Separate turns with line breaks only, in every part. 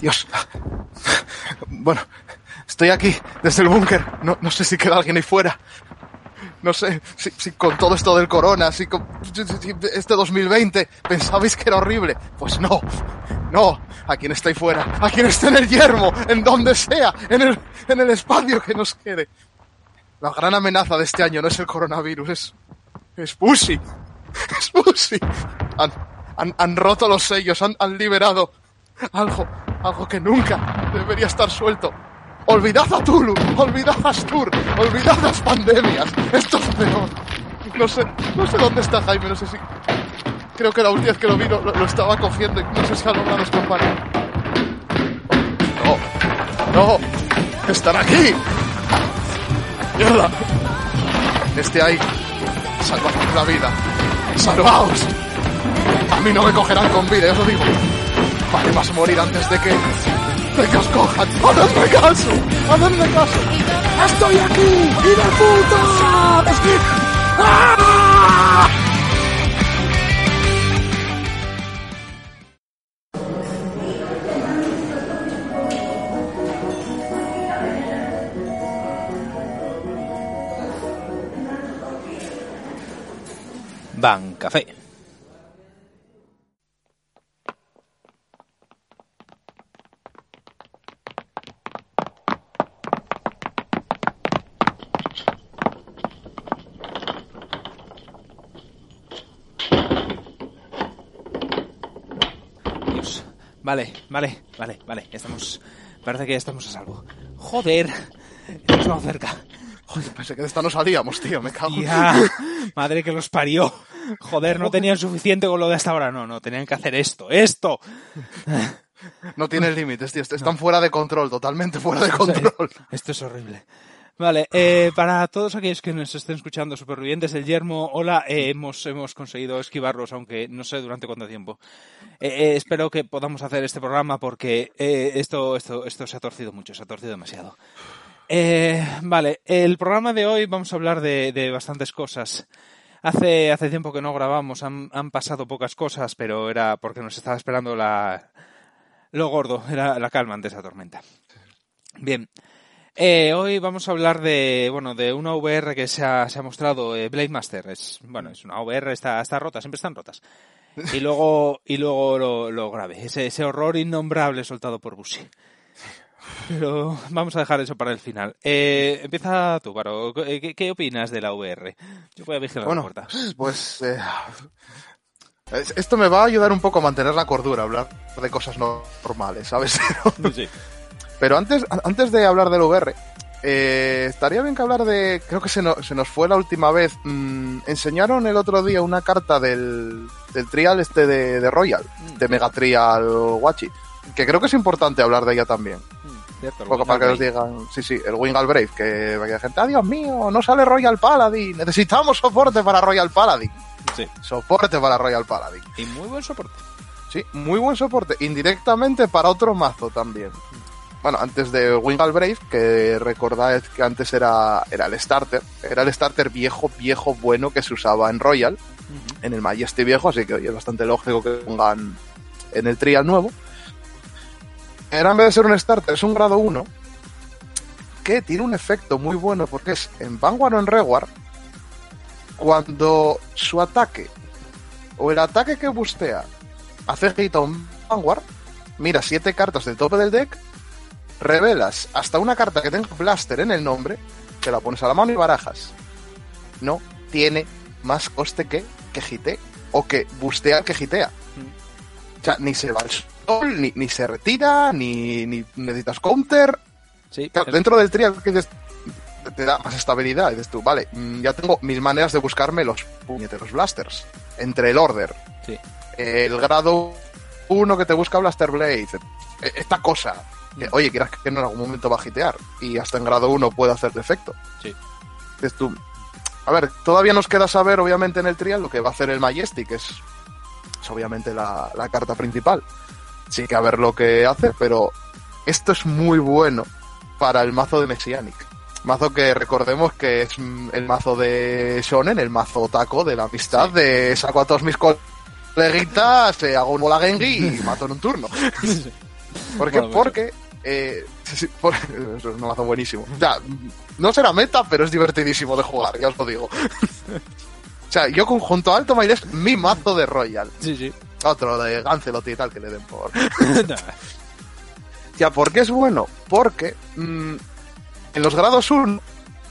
Dios. Bueno, estoy aquí, desde el búnker. No, no sé si queda alguien ahí fuera. No sé si, con todo esto del corona, si con este 2020 pensabais que era horrible. Pues no, no. A quien está ahí fuera, a quien está en el yermo, en donde sea, en el, en el espacio que nos quede. La gran amenaza de este año no es el coronavirus, es, es Pussy. Es Pussy. Han, han, han roto los sellos, han, han liberado algo, algo que nunca debería estar suelto. Olvidad a Tulu, olvidad a Astur, olvidad las pandemias. Esto es peor. No sé, no sé dónde está Jaime, no sé si. Creo que la última vez que lo vi lo, estaba cogiendo y no sé si ha logrado escapar. No, no, están aquí. ¡Mierda! Este ahí. Salvad la vida. ¡Salvaos! A mí no me cogerán con vida, os lo digo. Vale, vas a morir antes de que... de que. ¡Hacedme caso! ¡Hacedme caso! ¡Estoy aquí! ¡Y de puta! ¡Es que... ¡Ah!
Ban Café. Dios. Vale, vale, vale, vale. Estamos. Parece que ya estamos a salvo. Joder. Estado cerca.
Joder, pensé que de esta no salíamos, tío, me cago. en-
Ya, madre que los parió. Joder, no tenían suficiente con lo de hasta ahora. No, no, tenían que hacer esto, esto.
No tienen límites, tío. Están fuera de control, totalmente fuera de control.
Esto es horrible. Vale, eh, para todos aquellos que nos estén escuchando, supervivientes del yermo, hola, eh, hemos, hemos conseguido esquivarlos, aunque no sé durante cuánto tiempo. Eh, eh, espero que podamos hacer este programa porque esto, esto, esto se ha torcido mucho, se ha torcido demasiado. Vale, el programa de hoy vamos a hablar de, de bastantes cosas. Hace, hace tiempo que no grabamos, han, han pasado pocas cosas, pero era porque nos estaba esperando la, lo gordo, era la calma ante esa tormenta. Bien, eh, hoy vamos a hablar de, bueno, de una VR que se ha, se ha mostrado, eh, Blade Master. Es, bueno, es una VR, está, está rota, siempre están rotas. Y luego, y luego lo, lo grave, ese, ese horror innombrable soltado por Bushi. Pero vamos a dejar eso para el final. Eh, empieza tú, Varo. ¿Qué, qué opinas de la VR? Yo voy a vigilar
Bueno,
la puerta.
pues... eh, es- esto me va a ayudar un poco a mantener la cordura, hablar de cosas no normales, ¿sabes?
Sí.
Pero antes, antes de hablar del VR, eh, estaría bien que hablar de. Creo que se, no- se nos fue la última vez. mm, enseñaron el otro día una carta del, del trial este de, de Royal, de Mega Trial Wachi. Que creo que es importante hablar de ella también.
Cierto,
Un poco para que os digan, sí, sí, el Wingal Brave, que la gente, ah, Dios mío, no sale Royal Paladin, necesitamos soporte para Royal Paladin.
Sí.
Soporte para Royal Paladin.
Y muy buen soporte.
Sí, muy buen soporte. Indirectamente para otro mazo también. Bueno, antes de Wingal Brave, que recordáis que antes era, era el starter. Era el starter viejo, viejo, bueno que se usaba en Royal, en el Majesty viejo, así que oye, es bastante lógico que pongan en el Trial nuevo. Era en vez de ser un starter, es un grado 1 que tiene un efecto muy bueno porque es en Vanguard o en Reward cuando su ataque o el ataque que bustea hace hit a un Vanguard, mira siete cartas del tope del deck, revelas hasta una carta que tenga Blaster en el nombre, te la pones a la mano y barajas. No tiene más coste que que hitee o que bustea al que hitea. O sea, ni se va al sol, ni, ni se retira, ni, ni necesitas counter.
Sí,
Claro, dentro del trial que te da más estabilidad. Dices tú, vale, mm, ya tengo mis maneras de buscarme los puñeteros blasters. Entre el order,
sí.
el grado 1 que te busca Blaster Blade, e- esta cosa. Que, oye, quieras que en algún momento va a hitear y hasta en grado 1 puede hacer defecto.
Sí.
Dices tú, a ver, todavía nos queda saber, obviamente, en el trial lo que va a hacer el Majestic, que es, es obviamente la, la carta principal. Sí que a ver lo que hace, pero esto es muy bueno para el mazo de Messianic. Mazo que recordemos que es el mazo de Shonen, el mazo taco de la amistad, de saco a todos mis coleguitas, eh, hago un bola Gengi y mato en un turno. ¿Por qué?
Bueno,
Porque. Eh, por- es un mazo buenísimo. O sea, no será meta, pero es divertidísimo de jugar, ya os lo digo. o sea, yo con- junto a Alto Mail es mi mazo de Royal.
Sí, sí.
Otro de Gancelot y tal que le den por. Ya, ¿por qué es bueno? Porque mm, en los grados 1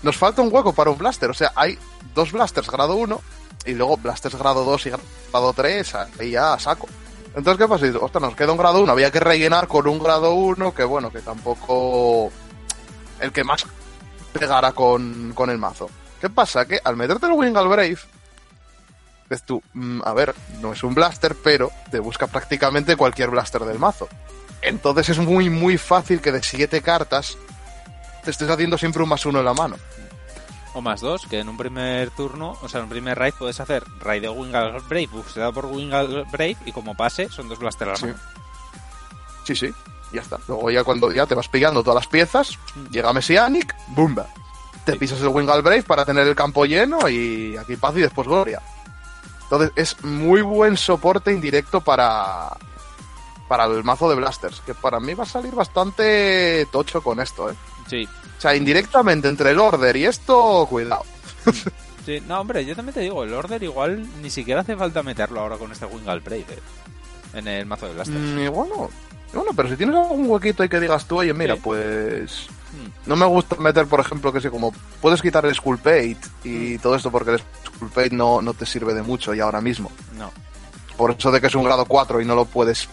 nos falta un hueco para un blaster. O sea, hay dos blasters grado 1 y luego blasters grado 2 y grado 3 ahí ya saco. Entonces, ¿qué pasa? Dices, Ostras, nos queda un grado 1. Había que rellenar con un grado 1 que, bueno, que tampoco el que más pegara con, con el mazo. ¿Qué pasa? Que al meterte el Wingal Brave, ves tú, mm, a ver, no es un blaster, pero te busca prácticamente cualquier blaster del mazo. Entonces es muy, muy fácil que de siete cartas te estés haciendo siempre un más uno en la mano.
O más dos, que en un primer turno, o sea, en un primer raid puedes hacer raid de Wingal Brave, busteado por Wingal Brave, y como pase, son dos blasters a la
Sí. Sí, sí, ya está. Luego ya cuando ya te vas pillando todas las piezas, llega Messianic, ¡bumba! Te pisas el Wingal Brave para tener el campo lleno y aquí paz y después gloria. Entonces es muy buen soporte indirecto para, para el mazo de blasters, que para mí va a salir bastante tocho con esto, ¿eh?
Sí.
O sea, indirectamente entre el order y esto, cuidado.
Sí, no, hombre, yo también te digo, el order igual ni siquiera hace falta meterlo ahora con este Wingal Brave eh, en el mazo de blasters.
Mm, y bueno, y bueno, pero si tienes algún huequito ahí que digas tú, oye, mira,
Sí.
pues
Mm.
no me gusta meter, por ejemplo, que sé, como puedes quitar el Skull Pate
Mm.
y todo esto porque el Skull Pate no, no te sirve de mucho ya ahora mismo.
No.
Por eso de que es un grado 4 y no lo puedes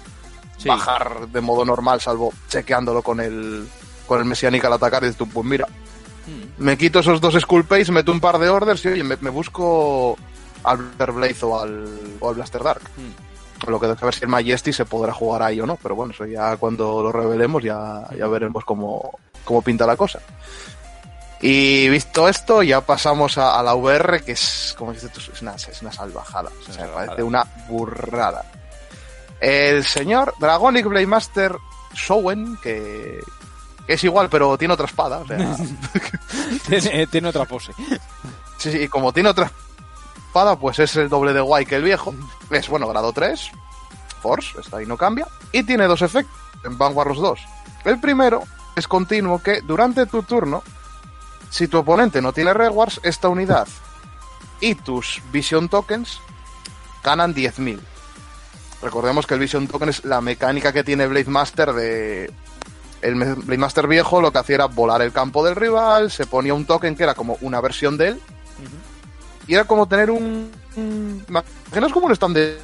Sí.
bajar de modo normal, salvo chequeándolo con el con el Messianic al atacar y dices tú, pues mira,
Mm.
me quito esos dos Skull meto un par de orders y oye, me, me busco al Blaster Blaze o al, o al Blaster Dark.
Mm.
Lo que tengo que ver si el Majesty se podrá jugar ahí o no, pero bueno, eso ya cuando lo revelemos ya, ya veremos cómo, cómo pinta la cosa. Y visto esto, ya pasamos a, a la VR, que es, como dices tú, es una, es una salvajada. O sea, me
salvajada.
parece una burrada. El señor Dragonic Blademaster Showen, que, que es igual, pero tiene otra espada. O sea,
tiene, tiene otra pose.
Sí, sí, y como tiene otra espada, pues es el doble de guay que el viejo. Es, bueno, grado 3, Force, está ahí no cambia. Y tiene dos efectos en Vanguard los dos. El primero es continuo que durante tu turno, si tu oponente no tiene rewards, esta unidad y tus Vision Tokens ganan 10.000. Recordemos que el Vision Token es la mecánica que tiene Blade Master de... El me- Blade Master viejo lo que hacía era volar el campo del rival, se ponía un token que era como una versión de él, y era como tener un... imaginas como un stand de...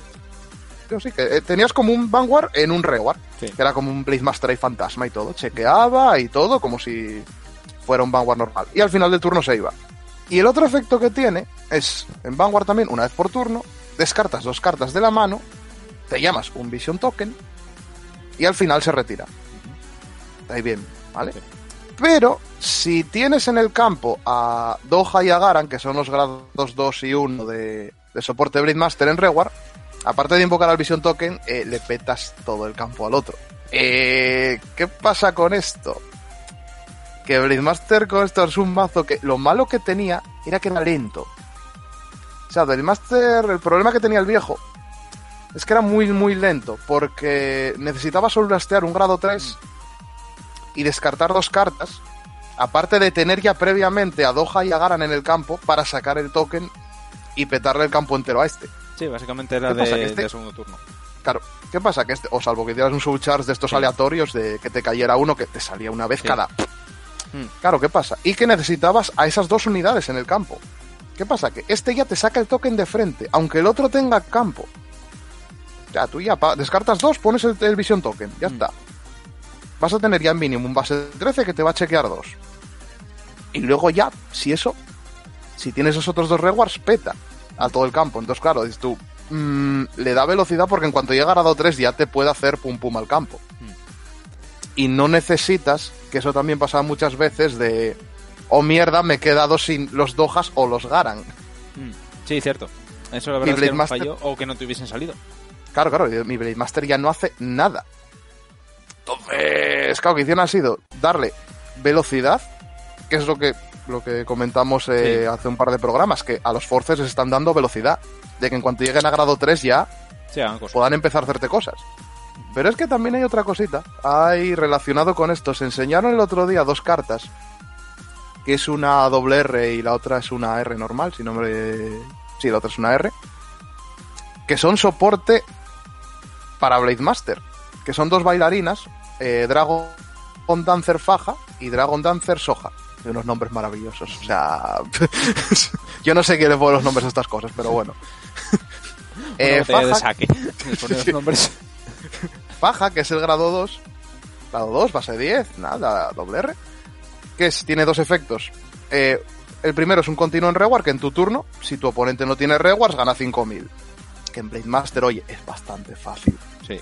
yo sí, que eh, tenías como un Vanguard en un Reward,
Sí.
que era como un Blade Master y fantasma y todo, chequeaba y todo como si fuera un Vanguard normal. Y al final del turno se iba. Y el otro efecto que tiene es, en Vanguard también, una vez por turno, descartas dos cartas de la mano, te llamas un Vision Token y al final se retira. Ahí bien, ¿vale?
Sí.
Pero si tienes en el campo a Doha y a Garan, que son los grados 2 y 1 de, de soporte Blade Master en Reward, aparte de invocar al Vision Token, eh, le petas todo el campo al otro. Eh, ¿Qué pasa con esto? Que Blade Master con esto es un mazo que lo malo que tenía era que era lento. O sea, Blade Master, el problema que tenía el viejo es que era muy, muy lento, porque necesitaba solo un grado 3 y descartar dos cartas, aparte de tener ya previamente a Doha y a Garan en el campo para sacar el token y petarle el campo entero a este.
Sí, básicamente era
este-
de segundo turno.
Claro, ¿qué pasa? Que este, o salvo que hicieras un soul charge de estos
Sí.
aleatorios de que te cayera uno que te salía una vez
Sí.
cada.
Mm.
Claro, ¿qué pasa? Y que necesitabas a esas dos unidades en el campo. ¿Qué pasa? Que este ya te saca el token de frente, aunque el otro tenga campo. Ya, tú ya descartas dos, pones el, el Vision Token, ya
Mm.
está. Vas a tener ya en mínimo un base de 13 que te va a chequear dos. Y luego ya, si eso, si tienes esos otros dos rewards, peta a todo el campo. Entonces, claro, dices tú, mm, le da velocidad porque en cuanto llega a grado 3 ya te puede hacer pum pum al campo.
Mm.
Y no necesitas, que eso también pasa muchas veces, de, oh mierda, me he quedado sin los Dojas o los Garan.
Mm. Sí, cierto. Eso la verdad es que
Master-
fallo o que no te hubiesen salido.
Claro, claro, mi Blade Master ya no hace nada. Entonces, claro, que hicieron ha sido darle velocidad, que es lo que, lo que comentamos eh,
Sí.
hace un par de programas, que a los Forces les están dando velocidad. De que en cuanto lleguen a grado 3 ya
Sí,
puedan empezar a hacerte cosas. Pero es que también hay otra cosita. Hay relacionado con esto. Se enseñaron el otro día dos cartas. Que es una doble R y la otra es una R normal, si no me... Sí, la otra es una R. Que son soporte para Blade Master. Que son dos bailarinas. Eh, Dragon Dancer Faja y Dragon Dancer Soja. De unos nombres maravillosos. O sea... yo no sé qué le pongo los nombres a estas cosas, pero bueno.
Eh, faja, de saque. los nombres.
Faja, que es el grado 2. Grado 2, base 10, nada, doble R. Que es, tiene dos efectos. Eh, el primero es un continuo en reward, que en tu turno, si tu oponente no tiene rewards, gana 5000. Que en Blade Master, oye, es bastante fácil.
Sí.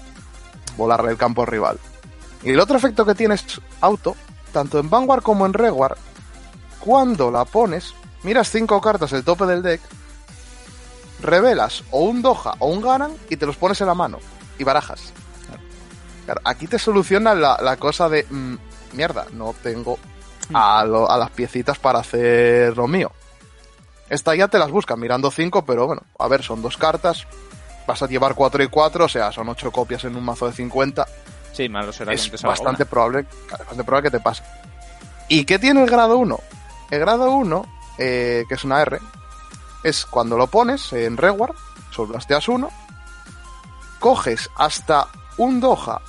Volarle el campo rival. Y el otro efecto que tiene es auto, tanto en Vanguard como en reward. Cuando la pones, miras cinco cartas el tope del deck, revelas o un Doha o un Garan y te los pones en la mano y barajas. Aquí te soluciona la, cosa de mm, mierda, no tengo a, las piecitas para hacer lo mío. Esta ya te las busca mirando 5, pero bueno, a ver, son dos cartas. Vas a llevar 4 y 4, o sea, son 8 copias en un mazo de 50.
Sí, será
es bastante probable, bastante probable que te pase. ¿Y qué tiene el grado 1? El grado 1, eh, que es una R, es cuando lo pones en reward, solblasteas uno, coges hasta un Doha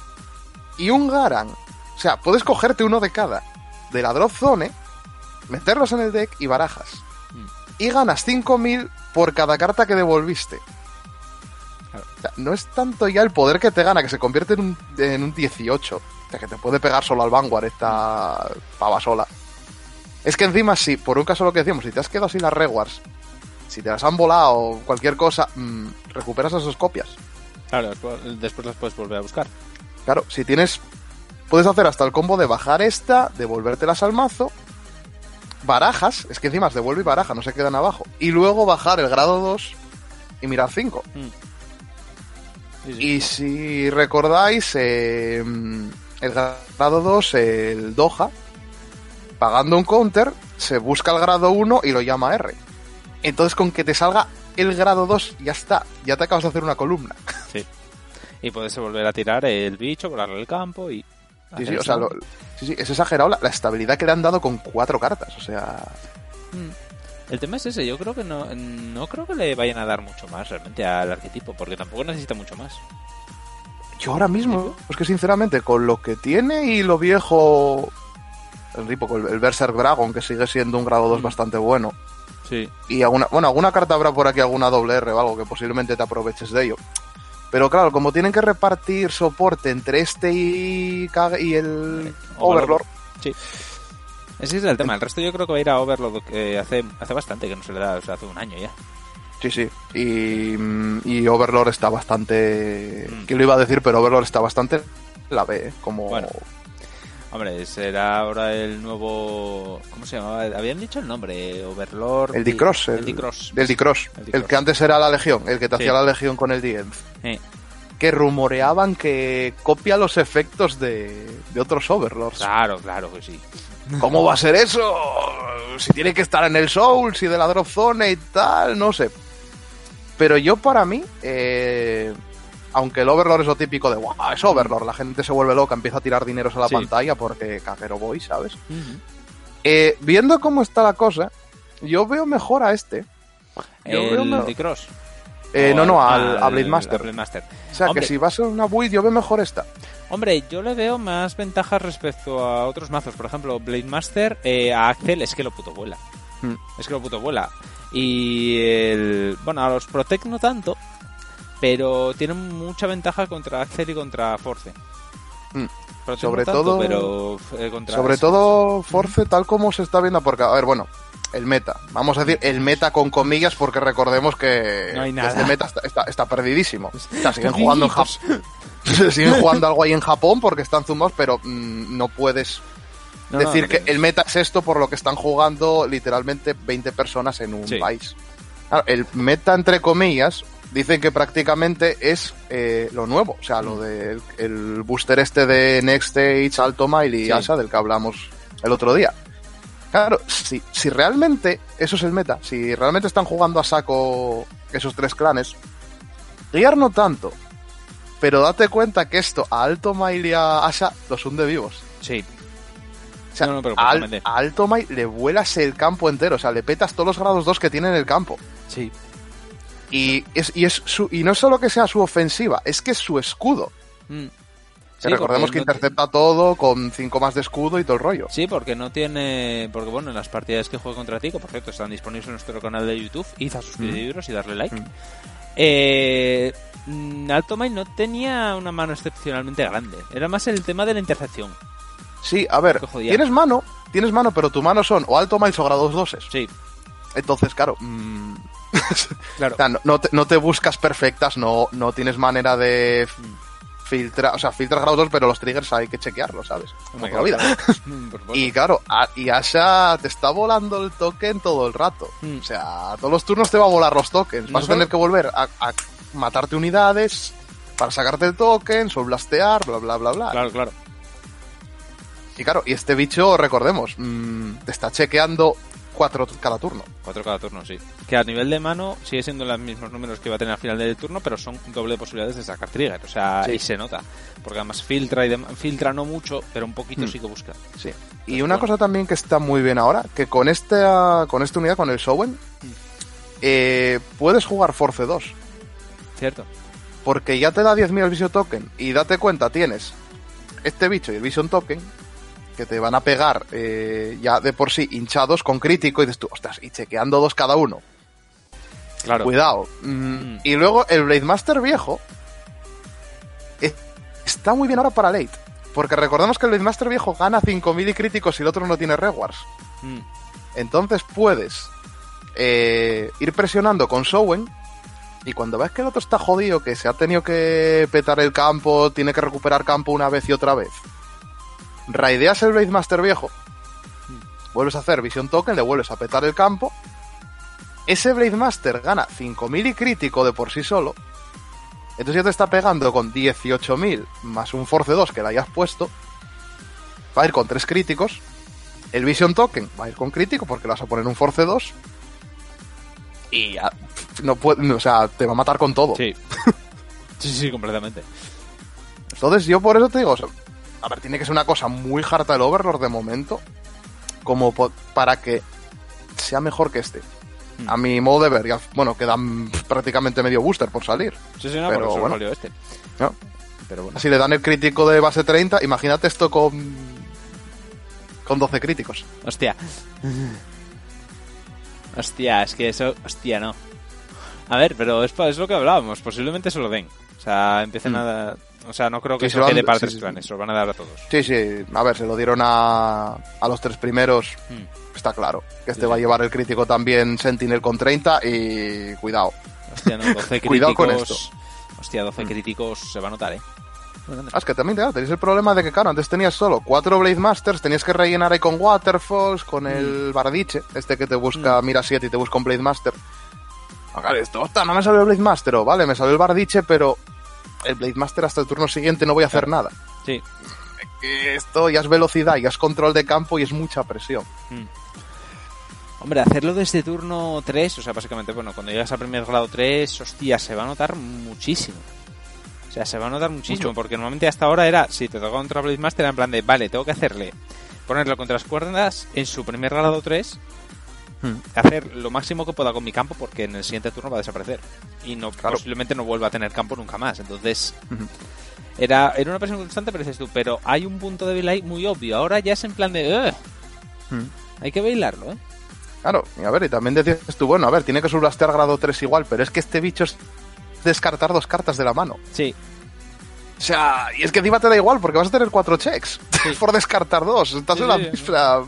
y un Garan. O sea, puedes cogerte uno de cada de la drop zone, meterlos en el deck y barajas. Mm. Y ganas 5000 por cada carta que devolviste. O sea, no es tanto ya el poder que te gana, que se convierte en un, en un 18. O sea, que te puede pegar solo al Vanguard esta pava sola. Es que encima, si, por un caso lo que decíamos, si te has quedado sin las rewards, si te las han volado o cualquier cosa, mmm, recuperas esas copias.
Claro, después las puedes volver a buscar.
Claro, si tienes. Puedes hacer hasta el combo de bajar esta, devolvértelas al mazo, barajas, es que encima se devuelve y baraja, no se quedan abajo, y luego bajar el grado 2 y mirar 5. Mm. Sí, sí. Y si recordáis, eh, el grado 2, el Doha, pagando un counter, se busca el grado 1 y lo llama R. Entonces con que te salga el grado 2 ya está, ya te acabas de hacer una columna.
Sí. Y puedes volver a tirar el bicho, volarle el campo y...
Sí, sí, o sea, lo, sí, sí, es exagerado la, la, estabilidad que le han dado con cuatro cartas, o sea...
Mm. El tema es ese, yo creo que no, no creo que le vayan a dar mucho más realmente al arquetipo, porque tampoco necesita mucho más.
Yo ahora mismo, es que sinceramente, con lo que tiene y lo viejo, el tipo, el, el Berserk Dragon, que sigue siendo un grado 2 mm. bastante bueno,
Sí.
Y alguna, bueno, alguna carta habrá por aquí, alguna doble R o algo que posiblemente te aproveches de ello. Pero claro, como tienen que repartir soporte entre este y, y el Overlord.
Sí. Ese es el tema. El resto yo creo que va a ir a Overlord que hace, hace bastante que no se le da, o sea, hace un año ya.
Sí, sí. Y, y Overlord está bastante. Mm. Que lo iba a decir, pero Overlord está bastante. La ve, ¿eh? como.
Bueno. Hombre, será ahora el nuevo. ¿Cómo se llamaba? Habían dicho el nombre, Overlord.
El D-Cross. El,
el D-Cross.
El D-Cross. El, el, que antes era la Legión, el que te sí. hacía la Legión con el DM.
Sí.
Que rumoreaban que copia los efectos de, de otros Overlords.
Claro, claro que sí.
¿Cómo va a ser eso? Si tiene que estar en el Soul, si de la Drop Zone y tal, no sé. Pero yo para mí, eh, aunque el Overlord es lo típico de, wow, es Overlord, la gente se vuelve loca, empieza a tirar dineros a la sí. pantalla porque cajero voy, ¿sabes? Uh -huh. eh, viendo cómo está la cosa, yo veo mejor a este.
Yo el veo mejor... Cross.
Eh, no, no, al, a Blade Master.
Blade Master.
O sea, Hombre, que si va a ser una build, yo veo mejor esta.
Hombre, yo le veo más ventajas respecto a otros mazos. Por ejemplo, Blade Master eh, a Axel es que lo puto vuela.
Hmm.
Es que lo puto vuela. Y el. Bueno, a los Protect no tanto, pero tienen mucha ventaja contra Axel y contra Force.
Mm. Sobre,
no tanto,
todo,
pero, eh, contra
sobre
eso.
todo Force tal como se está viendo porque a ver bueno el meta vamos a decir el meta con comillas porque recordemos que
no hay nada.
este meta está, está, está perdidísimo o sea, siguen jugando en Japón siguen jugando algo ahí en Japón porque están zumados pero mmm, no puedes no, decir no, que el meta es esto por lo que están jugando literalmente 20 personas en un
sí.
país claro, el meta entre comillas dicen que prácticamente es eh, lo nuevo, o sea, lo del de el booster este de Next Stage, Alto Mile y sí. Asa, del que hablamos el otro día. Claro, si, si realmente eso es el meta, si realmente están jugando a saco esos tres clanes, Gear no tanto, pero date cuenta que esto a Alto Mail y a Asha los hunde vivos.
Sí.
O sea,
No, no, pero
a, Al-
completamente.
a Alto Mail le vuelas el campo entero, o sea, le petas todos los grados 2 que tiene en el campo.
Sí.
Y, es, y, es su, y no es solo que sea su ofensiva, es que es su escudo.
Mm.
Que
Sí,
recordemos que
no-
intercepta todo con 5 más de escudo y todo el rollo.
Sí, porque no tiene. Porque bueno, en las partidas que juego contra ti, que por cierto están disponibles en nuestro canal de YouTube, id a suscribiros y darle like.
Mm.
Eh, mm, Alto no tenía una mano excepcionalmente grande. Era más el tema de la intercepción.
Sí, a ver, tienes mano, tienes mano, pero tu mano son o Alto Mail o grados 2.
Sí,
Entonces, claro, mm,
claro.
o sea, no, no te, no te buscas perfectas, no, no tienes manera de filtrar, o sea, filtras grados 2, pero los triggers hay que chequearlos, ¿sabes? Como
Hombre,
toda la vida. Y claro, a- y Asha te está volando el token todo el rato.
Mm.
O sea, todos los turnos te va a volar los tokens. Vas a tener que volver a, a matarte unidades para sacarte el token, solblastear, bla, bla, bla, bla.
Claro, claro.
Y claro, y este bicho, recordemos, mm, te está chequeando cuatro cada turno.
Cuatro cada turno, sí. Que a nivel de mano sigue siendo los mismos números que va a tener al final del turno, pero son doble de posibilidades de sacar trigger. O sea,
Sí.
y se nota. Porque además filtra y dem- filtra no mucho, pero un poquito
Mm.
sí que busca.
Sí. Y una
bueno.
cosa también que está muy bien ahora, que con esta, con esta unidad, con el Sowen, eh, puedes jugar Force 2.
¿Cierto?
Porque ya te da 10.000 el Vision Token. Y date cuenta, tienes este bicho y el Vision Token que te van a pegar eh, ya de por sí hinchados con crítico y dices tú, ostras, y chequeando dos cada uno.
Claro.
Cuidado. Mm,
Mm.
Y luego el Blade Master viejo eh, está muy bien ahora para late. Porque recordemos que el Blade Master viejo gana 5.000 y críticos y el otro no tiene rewards.
Mm.
Entonces puedes eh, ir presionando con Sowen y cuando ves que el otro está jodido, que se ha tenido que petar el campo, tiene que recuperar campo una vez y otra vez, raideas el Blade Master viejo, vuelves a hacer Vision Token, le vuelves a petar el campo, ese Blade Master gana 5.000 y crítico de por sí solo, entonces ya te está pegando con 18.000 más un Force 2 que le hayas puesto, va a ir con tres críticos, el Vision Token va a ir con crítico porque le vas a poner un Force 2. Y ya, no puede, o sea, te va a matar con todo.
Sí. sí, sí, completamente.
Entonces yo por eso te digo, o sea, a ver, tiene que ser una cosa muy harta el Overlord de momento, como para que sea mejor que este.
Mm.
A mi modo de ver, ya, bueno, quedan prácticamente medio booster por salir.
Sí, sí, no,
Pero
por
bueno.
salió este.
¿no?
Pero bueno.
Si le dan el crítico de base 30, imagínate esto con con 12 críticos.
Hostia. Hostia, es que eso. Hostia, no. A ver, pero es lo que hablábamos. Posiblemente se lo den. O sea, empiecen
Mm.
a. O sea, no creo que
Sí, se lo
quede para
sí,
tres clanes. Se lo van a dar a todos.
Sí, sí, a ver, se lo dieron a, a los tres primeros,
Mm.
está claro. Que este va a llevar el crítico también Sentinel con 30 y cuidado.
Hostia, no, 12 críticos.
Cuidado con esto.
Hostia, 12
Mm.
críticos se va a notar, eh.
Ah, es que también claro, tenéis el problema de que, claro, antes tenías solo cuatro Blade Masters, tenías que rellenar ahí con Waterfalls, con
Mm.
el Bardiche, este que te busca, mira 7 y te busca un Blade Master. Ah, claro, esto, "Ostras, no me salió el Blade Master, o vale, me salió el Bardiche, pero el Blade Master hasta el turno siguiente no voy a hacer nada.
Sí.
Esto ya es velocidad, ya es control de campo y es mucha presión.
Mm. Hombre, hacerlo desde turno 3, o sea, básicamente, bueno, cuando llegas a primer grado 3, hostia, se va a notar muchísimo. O sea, se va a notar muchísimo,
Mucho.
porque normalmente hasta ahora era, si te toca contra Blade Master, era en plan de, vale, tengo que hacerle, ponerlo contra las cuerdas en su primer grado 3, hacer lo máximo que pueda con mi campo, porque en el siguiente turno va a desaparecer. Y no
Claro.
posiblemente no vuelva a tener campo nunca más. Entonces, era, era una presión constante, pero dices tú, pero hay un punto débil ahí muy obvio. Ahora ya es en plan de, hay que bailarlo, ¿eh?
Claro, y a ver, y también decías tú, bueno, a ver, tiene que sublastear grado 3 igual, pero es que este bicho es descartar dos cartas de la mano.
Sí,
O sea, y es que encima te da igual porque vas a tener cuatro checks por descartar dos. Estás
Sí,
en la
sí.
misma-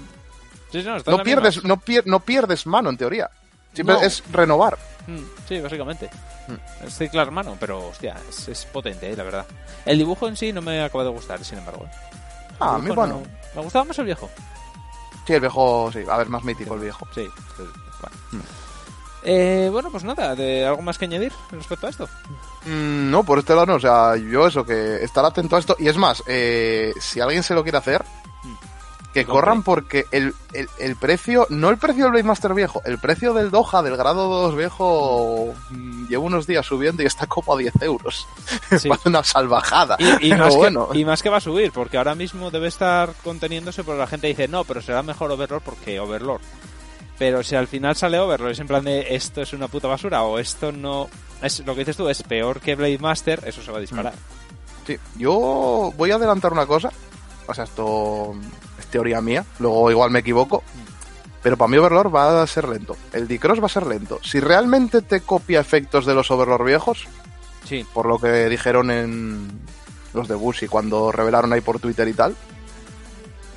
sí, sí, no,
pierdes, no, pier- no pierdes mano en teoría. Siempre
No.
es renovar.
Mm, Sí, básicamente.
Mm.
Es ciclar hermano, pero hostia, es, es potente, eh, la verdad. El dibujo en sí no me acaba de gustar, sin embargo. eh. El
Ah, a mí, bueno.
no- Me gustaba más el viejo.
Sí, el viejo, sí, a ver, más mítico el viejo.
Sí. vale.
Mm.
Eh, bueno, pues nada, ¿de ¿algo más que añadir respecto a esto?
Mm, no, por este lado no, o sea, yo eso, que estar atento a esto. Y es más, eh, si alguien se lo quiere hacer,
Mm.
Que corran porque el, el, el precio, no el precio del Blade Master viejo, el precio del Doha, del grado 2 viejo, mm, lleva unos días subiendo y está como a 10 euros.
Sí.
Va una salvajada.
Y, y
Pero
más
bueno,
que, y más que va a subir, porque ahora mismo debe estar conteniéndose, porque la gente dice, no, pero será mejor Overlord porque Overlord. Pero si al final sale Overlord, es en plan de esto es una puta basura o esto no. Es lo que dices tú, es peor que Blade Master, eso se va a disparar.
sí, yo voy a adelantar una cosa. O sea, esto es teoría mía, luego igual me equivoco. Pero para mí Overlord va a ser lento. El D-Cross va a ser lento. Si realmente te copia efectos de los Overlord viejos,
Sí,
por lo que dijeron en los de Bushi cuando revelaron ahí por Twitter y tal.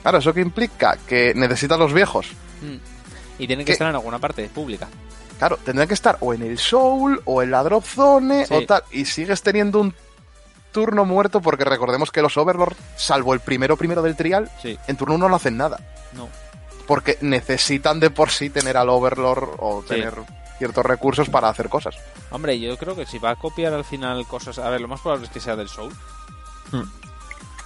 Claro, ¿eso qué implica? Que necesitan los viejos.
Mm. Y tienen que estar en alguna parte pública.
Claro, tendrán que estar o en el Soul o en la Drop Zone
Sí.
o tal. Y sigues teniendo un turno muerto porque recordemos que los Overlord, salvo el primero primero del trial,
Sí,
en turno uno no hacen nada.
no.
Porque necesitan de por sí tener al Overlord o
Sí.
tener ciertos recursos para hacer cosas.
Hombre, yo creo que si va a copiar al final cosas. A ver, lo más probable es que sea del Soul.
Hmm.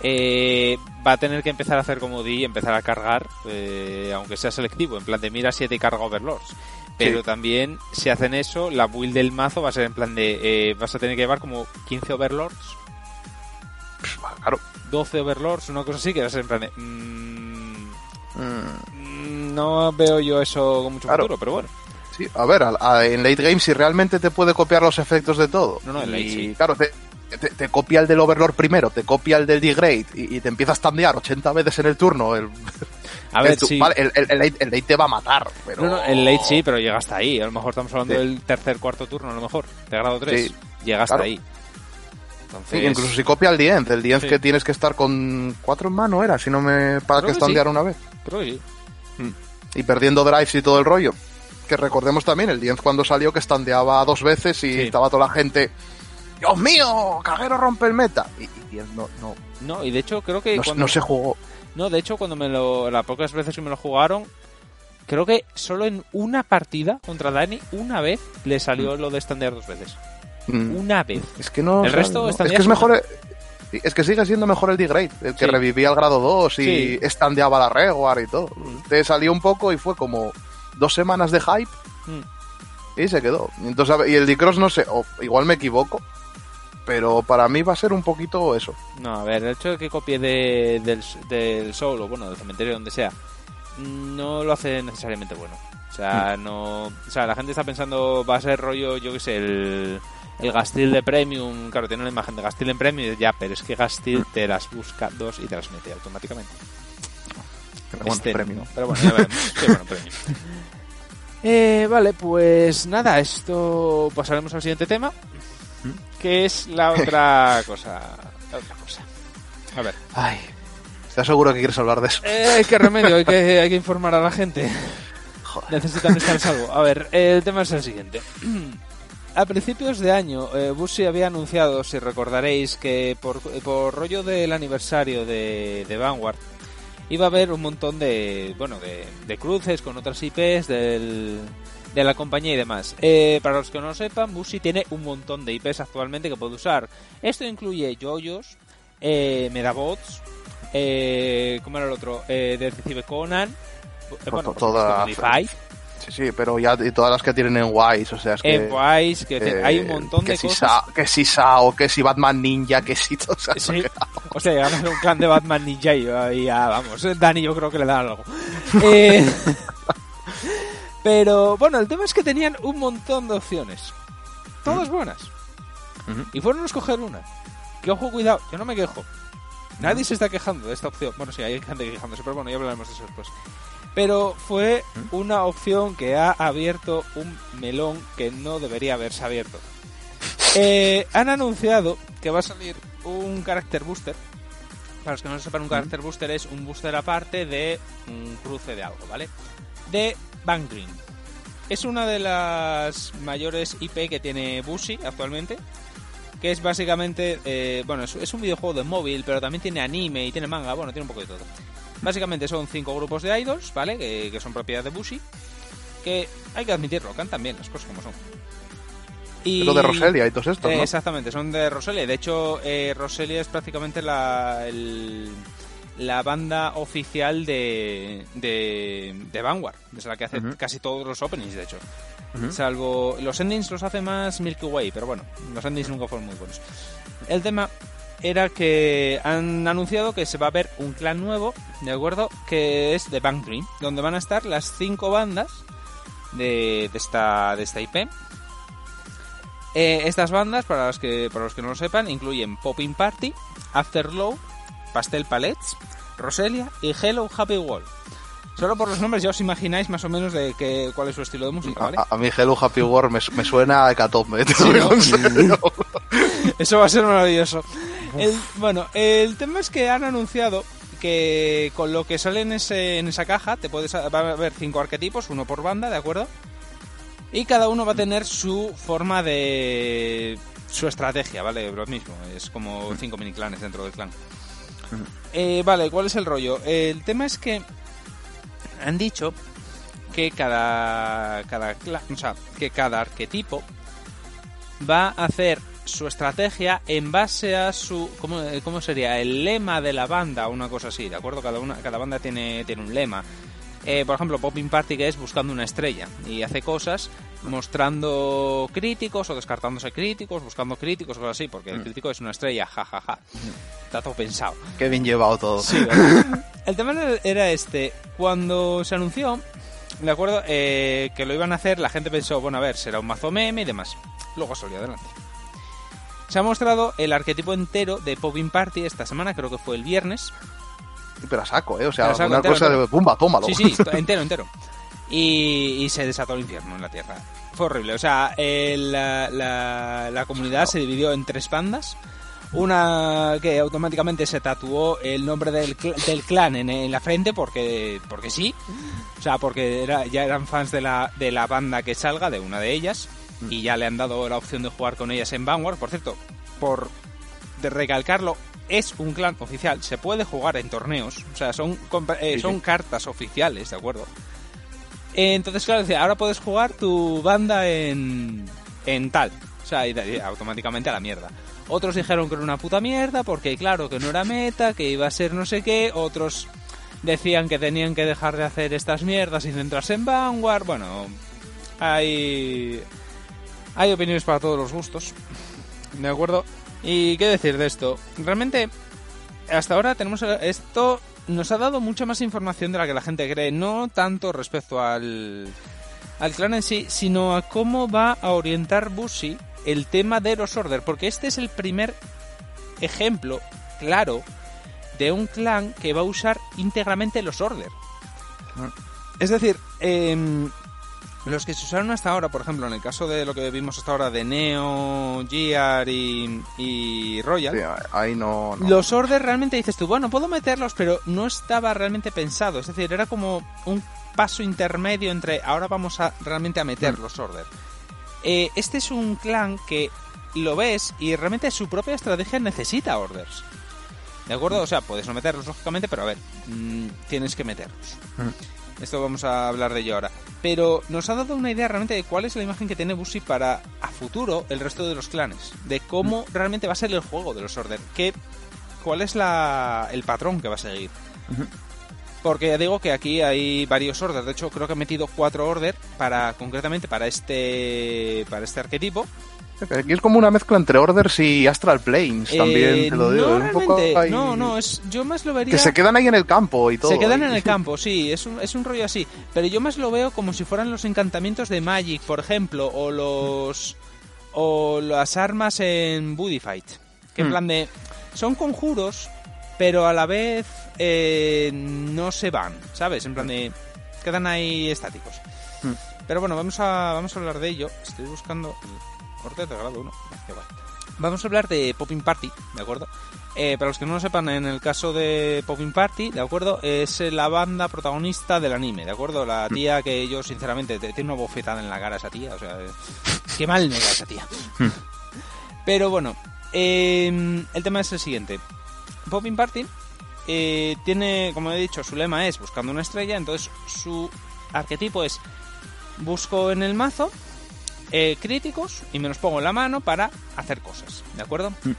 Eh, va a tener que empezar a hacer como di, empezar a cargar, eh, aunque sea selectivo, en plan de mira 7 y carga Overlords. Pero
Sí.
también, si hacen eso, la build del mazo va a ser en plan de. eh, vas a tener que llevar como 15 Overlords,
Claro.
12 Overlords, una cosa así, que va a ser en plan de. mm,
Mm,
no veo yo eso con mucho
Claro.
futuro, pero bueno.
Sí, a ver, a- a- en late game si realmente te puede copiar los efectos de todo.
No, no, en
y
late sí.
claro, te, te- te copia el del Overlord primero, te copia el del Degrade y, y te empieza a standear 80 veces en el turno. El,
A ver,
el tu-
sí.
vale, el, el- el late, el late te va a matar, pero...
No, no, el late sí, pero llega hasta ahí. A lo mejor estamos hablando
Sí.
del tercer, cuarto turno, a lo mejor, de grado 3.
Sí,
llega hasta
claro.
ahí.
Sí, incluso si copia el Dienz, el Dienz
Sí.
que tienes que estar con cuatro en mano era, si no me... para
Creo
que
que
standear una vez.
creo que sí.
Y perdiendo drives y todo el rollo. Que recordemos también, el Dienz cuando salió que standeaba dos veces y estaba toda la gente... ¡Dios mío! ¡Caguero rompe el meta! Y, y no, no,
No, y de hecho creo que
no,
cuando...
no se jugó.
No, de hecho cuando me lo... Las pocas veces que me lo jugaron, creo que solo en una partida contra Dani, una vez le salió lo de standear dos veces.
Mm.
Una vez.
Es que no.
El
o sea,
resto
no. Es que es mejor. eh, Es que sigue siendo mejor el D-Grade, el que
Sí.
revivía el grado 2 y
Sí.
estandeaba la Reward y todo.
Mm.
Te salió un poco y fue como dos semanas de hype
Mm.
y se quedó. Entonces, y el D-Cross no sé, igual me equivoco, pero para mí va a ser un poquito eso.
No, a ver, el hecho de que copie de- del, del Soul o bueno, del cementerio donde sea, no lo hace necesariamente bueno. O sea, no. O sea, la gente está pensando, va a ser rollo, yo qué sé, el, el Gastil de Premium. Claro, tiene una imagen de Gastil en Premium, ya, pero es que Gastil te las busca dos y te las mete automáticamente.
Pero bueno,
Este,
premio.
no, Pero bueno, ya veremos. Bueno, premium. Eh, vale, pues nada, esto pasaremos al siguiente tema, que es la otra cosa. La otra cosa. A ver.
Ay, ¿estás seguro que quieres hablar de eso?
Eh, qué remedio, hay que, hay que informar a la gente.
Joder.
Necesitan estar salvo. A ver, el tema es el siguiente. A principios de año, eh, Bushi había anunciado, si recordaréis, que por, por rollo del aniversario de, de Vanguard iba a haber un montón de, bueno, de, de cruces con otras IPs del, de la compañía y demás. Eh, para los que no lo sepan, Bushi tiene un montón de IPs actualmente que puede usar. Esto incluye Yoyos, eh, Medabots, eh, ¿cómo era el otro? Eh, Detective Conan, eh, bueno,
Toda-
Modify,
Sí, sí, pero ya y todas las que tienen en Wise, o sea, es que...
Enwise, que
eh,
hay un montón
que
de
si
cosas.
Sa- que si Sao, que si Batman Ninja, que si todo eso.
Sí. O sea, llegan a un clan de Batman Ninja y ya, vamos, Dani yo creo que le da algo. Eh, pero bueno, el tema es que tenían un montón de opciones. Todas buenas. Y fueron a escoger una. Que ojo, cuidado, yo no me quejo. Nadie se está quejando de esta opción. Bueno, sí, hay gente quejándose, pero bueno, ya hablaremos de eso después. Pero fue una opción que ha abierto un melón que no debería haberse abierto. Eh, han anunciado que va a salir un character booster. Para los que no lo sepan, un character booster es un booster aparte de un cruce de algo, ¿vale? De Bank Green. Es una de las mayores IP que tiene Bushi actualmente. Que es básicamente, eh, bueno, es, es un videojuego de móvil, pero también tiene anime y tiene manga, bueno, tiene un poco de todo. Básicamente son cinco grupos de idols, ¿vale? Que, que son propiedad de Bushi. Que hay que admitirlo, cantan bien las cosas como son. Y...
Lo de Roselia y todo esto,
Eh,
¿no?
Exactamente, son de Roselia. De hecho, eh, Roselia es prácticamente la, el, la banda oficial de, de, de Vanguard, es la que hace casi todos los openings, de hecho. Salvo los endings los hace más Milky Way, pero bueno, los endings nunca fueron muy buenos. El tema era que han anunciado que se va a ver un clan nuevo, ¿de acuerdo? Que es The Bank Dream, donde van a estar las cinco bandas de, de esta, de esta IP. Eh, estas bandas, para los, que, para los que no lo sepan, incluyen Popping Party, Afterglow, Pastel Palettes, Roselia y Hello Happy World. Solo por los nombres ya os imagináis más o menos de qué, cuál es su estilo de música, ¿vale?
A, mí Hello Happy World me, suena a Hecatombe,
Eso va a ser maravilloso. Bueno, el tema es que han anunciado que con lo que sale en, ese, en esa caja te puedes, va a haber cinco arquetipos, uno por banda, ¿de acuerdo? Y cada uno va a tener su forma de... su estrategia, ¿vale? Lo mismo, es como cinco mini clanes dentro del clan. Eh, vale, ¿cuál es el rollo? El tema es que han dicho que cada, cada, o sea, que cada arquetipo va a hacer su estrategia en base a su ¿cómo, cómo sería? el lema de la banda una cosa así, ¿de acuerdo? Cada una cada banda tiene tiene un lema. Eh, por ejemplo, Popping Party que es buscando una estrella y hace cosas mostrando críticos o descartándose críticos, buscando críticos, cosas así, porque el mm. crítico es una estrella, jajaja. Ja, ja. Está todo pensado.
Qué bien llevado todo.
el tema era este, cuando se anunció, de acuerdo, eh, que lo iban a hacer, la gente pensó, bueno, a ver, será un mazo meme y demás. Luego salió adelante. Se ha mostrado el arquetipo entero de Popping Party esta semana, creo que fue el viernes.
Pero a saco, ¿eh? O sea, una cosa de pumba, tómalo.
Sí, sí, entero, entero. Y, se desató el infierno en la Tierra. Fue horrible. O sea, la, la, comunidad se dividió en tres bandas. Una que automáticamente se tatuó el nombre del, del clan en, la frente porque, porque sí. O sea, porque era, ya eran fans de la, de la banda que salga, de una de ellas. Y ya le han dado la opción de jugar con ellas en Vanguard. Por cierto, por de recalcarlo, es un clan oficial, se puede jugar en torneos, o sea, son, eh, son cartas oficiales, ¿de acuerdo? Entonces, claro, ahora puedes jugar tu banda en, en tal, o sea, y, automáticamente a la mierda. Otros dijeron que era una puta mierda, porque claro, que no era meta, que iba a ser no sé qué, otros decían que tenían que dejar de hacer estas mierdas y centrarse en Vanguard, bueno, hay... Hay opiniones para todos los gustos, ¿de acuerdo? ¿Y qué decir de esto? Realmente, hasta ahora tenemos esto nos ha dado mucha más información de la que la gente cree, no tanto respecto al, al clan en sí, sino a cómo va a orientar Bushi el tema de los Order, porque este es el primer ejemplo claro de un clan que va a usar íntegramente los Order. Es decir, eh, los que se usaron hasta ahora, por ejemplo, en el caso de lo que vimos hasta ahora de Neo, Gear y, Royal,
ahí no,
Los orders realmente dices tú, bueno, puedo meterlos, pero no estaba realmente pensado. Es decir, era como un paso intermedio entre ahora vamos a realmente a meter mm. los orders. Eh, este es un clan que lo ves y realmente su propia estrategia necesita orders. ¿De acuerdo? O sea, puedes no meterlos, lógicamente, pero a ver, mm, tienes que meterlos. Mm. Esto vamos a hablar de ello ahora. Pero nos ha dado una idea realmente de cuál es la imagen que tiene Bushi para a futuro el resto de los clanes. De cómo mm. realmente va a ser el juego de los Order. ¿Qué, ¿Cuál es la, el patrón que va a seguir? Porque ya digo que aquí hay varios orders. De hecho, creo que he metido cuatro orders para, concretamente para este, para este arquetipo.
Aquí es como una mezcla entre Orders y Astral Planes, también
eh,
te lo digo.
No, no, no, es, yo más lo vería...
Que se quedan ahí en el campo y todo.
Se quedan en el campo, sí, es un, es un rollo así. Pero yo más lo veo como si fueran los encantamientos de Magic, por ejemplo, o los... o las armas en Buddy Fight. Que en hmm. plan de... Son conjuros, pero a la vez eh, no se van, ¿sabes? En plan de... quedan ahí estáticos. Hmm. Pero bueno, vamos a, vamos a hablar de ello. Estoy buscando de grado 1. Vamos a hablar de Popping Party, ¿de acuerdo? Eh, para los que no lo sepan, en el caso de Popping Party, ¿de acuerdo? Es la banda protagonista del anime, ¿de acuerdo? La mm. tía que yo, sinceramente, tiene una bofetada en la cara esa tía, o sea, qué mal me da esa tía. Mm. Pero bueno, em, el tema es el siguiente. Popping Party eh, tiene, como he dicho, su lema es buscando una estrella, entonces su arquetipo es busco en el mazo eh, críticos y me los pongo en la mano para hacer cosas, ¿de acuerdo? Mm.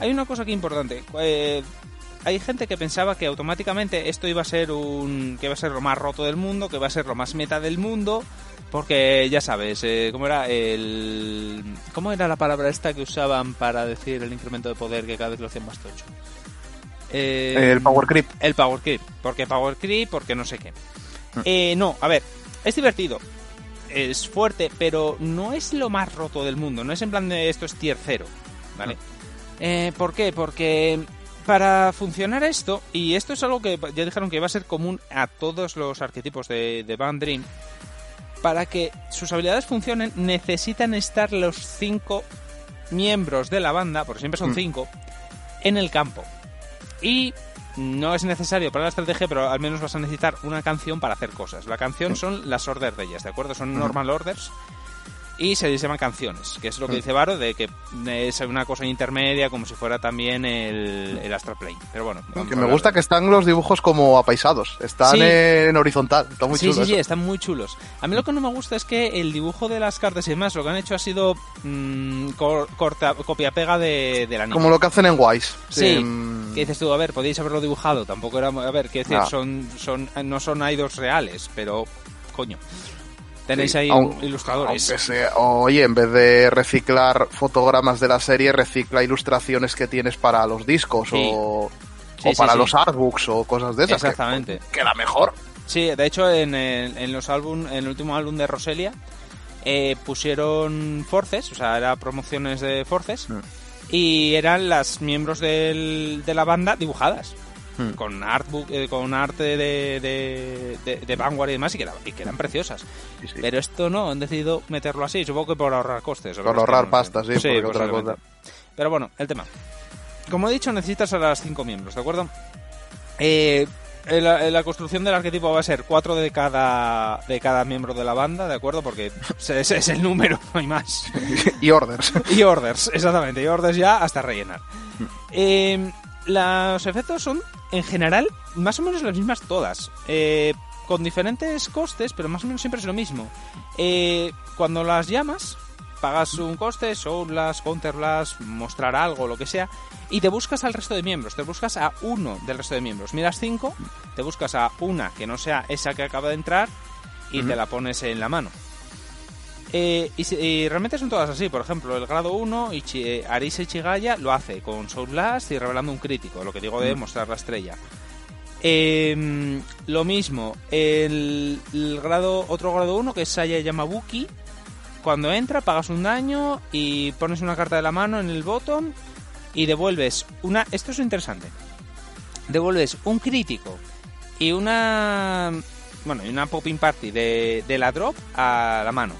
Hay una cosa aquí importante. Eh, hay gente que pensaba que automáticamente esto iba a ser un que iba a ser lo más roto del mundo, que iba a ser lo más meta del mundo, porque ya sabes, eh, ¿cómo era el cómo era la palabra esta que usaban para decir el incremento de poder que cada vez lo hacían más tocho?
Eh, el power creep.
El power creep, porque power creep, porque no sé qué. Mm. Eh, no, a ver, es divertido, es fuerte, pero no es lo más roto del mundo, no es en plan de esto es tier ¿vale? Mm. Eh, ¿Por qué? Porque para funcionar esto, y esto es algo que ya dijeron que va a ser común a todos los arquetipos de, de Band Dream, para que sus habilidades funcionen necesitan estar los cinco miembros de la banda, porque siempre son mm. cinco, en el campo. Y no es necesario para la estrategia, pero al menos vas a necesitar una canción para hacer cosas. La canción son las orders de ellas, ¿de acuerdo? Son normal orders y se llaman canciones, que es lo que mm. dice Varo, de que es una cosa intermedia, como si fuera también el, el Astral Plane. Pero bueno.
Que me gusta que están los dibujos como apaisados, están en horizontal, están muy
sí,
chulos.
Sí, sí, están muy chulos. A mí lo que no me gusta es que el dibujo de las cartas y demás, lo que han hecho ha sido mmm, corta, copia-pega de, de, la
Como lo que hacen en Wise.
Sí. Que dices tú, a ver, podéis haberlo dibujado, tampoco era... A ver, que decir, son, son, no son idols reales, pero coño. Tenéis ahí ilustradores.
oye, en vez de reciclar fotogramas de la serie, recicla ilustraciones que tienes para los discos o, para los artbooks o cosas de esas.
Exactamente.
queda mejor.
Sí, de hecho, en, en los álbum, en el último álbum de Roselia, eh, pusieron Forces, o sea, eran promociones de Forces, mm. y eran las miembros del, de la banda dibujadas. Hmm. con artbook, eh, con arte de, de, de, Vanguard y demás, y que, y eran preciosas. Pero esto no, han decidido meterlo así, supongo que por ahorrar costes.
Por ahorrar pasta, sí, sí otra cosa.
Pero bueno, el tema. Como he dicho, necesitas a las cinco miembros, ¿de acuerdo? Eh, la, construcción del arquetipo va a ser cuatro de cada de cada miembro de la banda, ¿de acuerdo? Porque ese es el número, no hay más.
y orders.
y orders, exactamente. Y orders ya hasta rellenar. Hmm. Eh, los efectos son, en general, más o menos las mismas todas. Eh, con diferentes costes, pero más o menos siempre es lo mismo. Eh, cuando las llamas, pagas un coste, Soul Counterblast, mostrar algo, lo que sea, y te buscas al resto de miembros. Te buscas a uno del resto de miembros. Miras cinco, te buscas a una que no sea esa que acaba de entrar y te la pones en la mano. Eh, y, realmente son todas así. Por ejemplo, el grado 1, Ichi, eh, Arisa Ichigaya lo hace con Soul Blast y revelando un crítico, lo que digo de mm. mostrar la estrella. Em, lo mismo, el, grado otro grado 1 que es Saya Yamabuki. Cuando entra, pagas un daño y pones una carta de la mano en el bottom y devuelves una. Esto es interesante. Devuelves un crítico y una. Bueno, y una popping party de, de la drop a la mano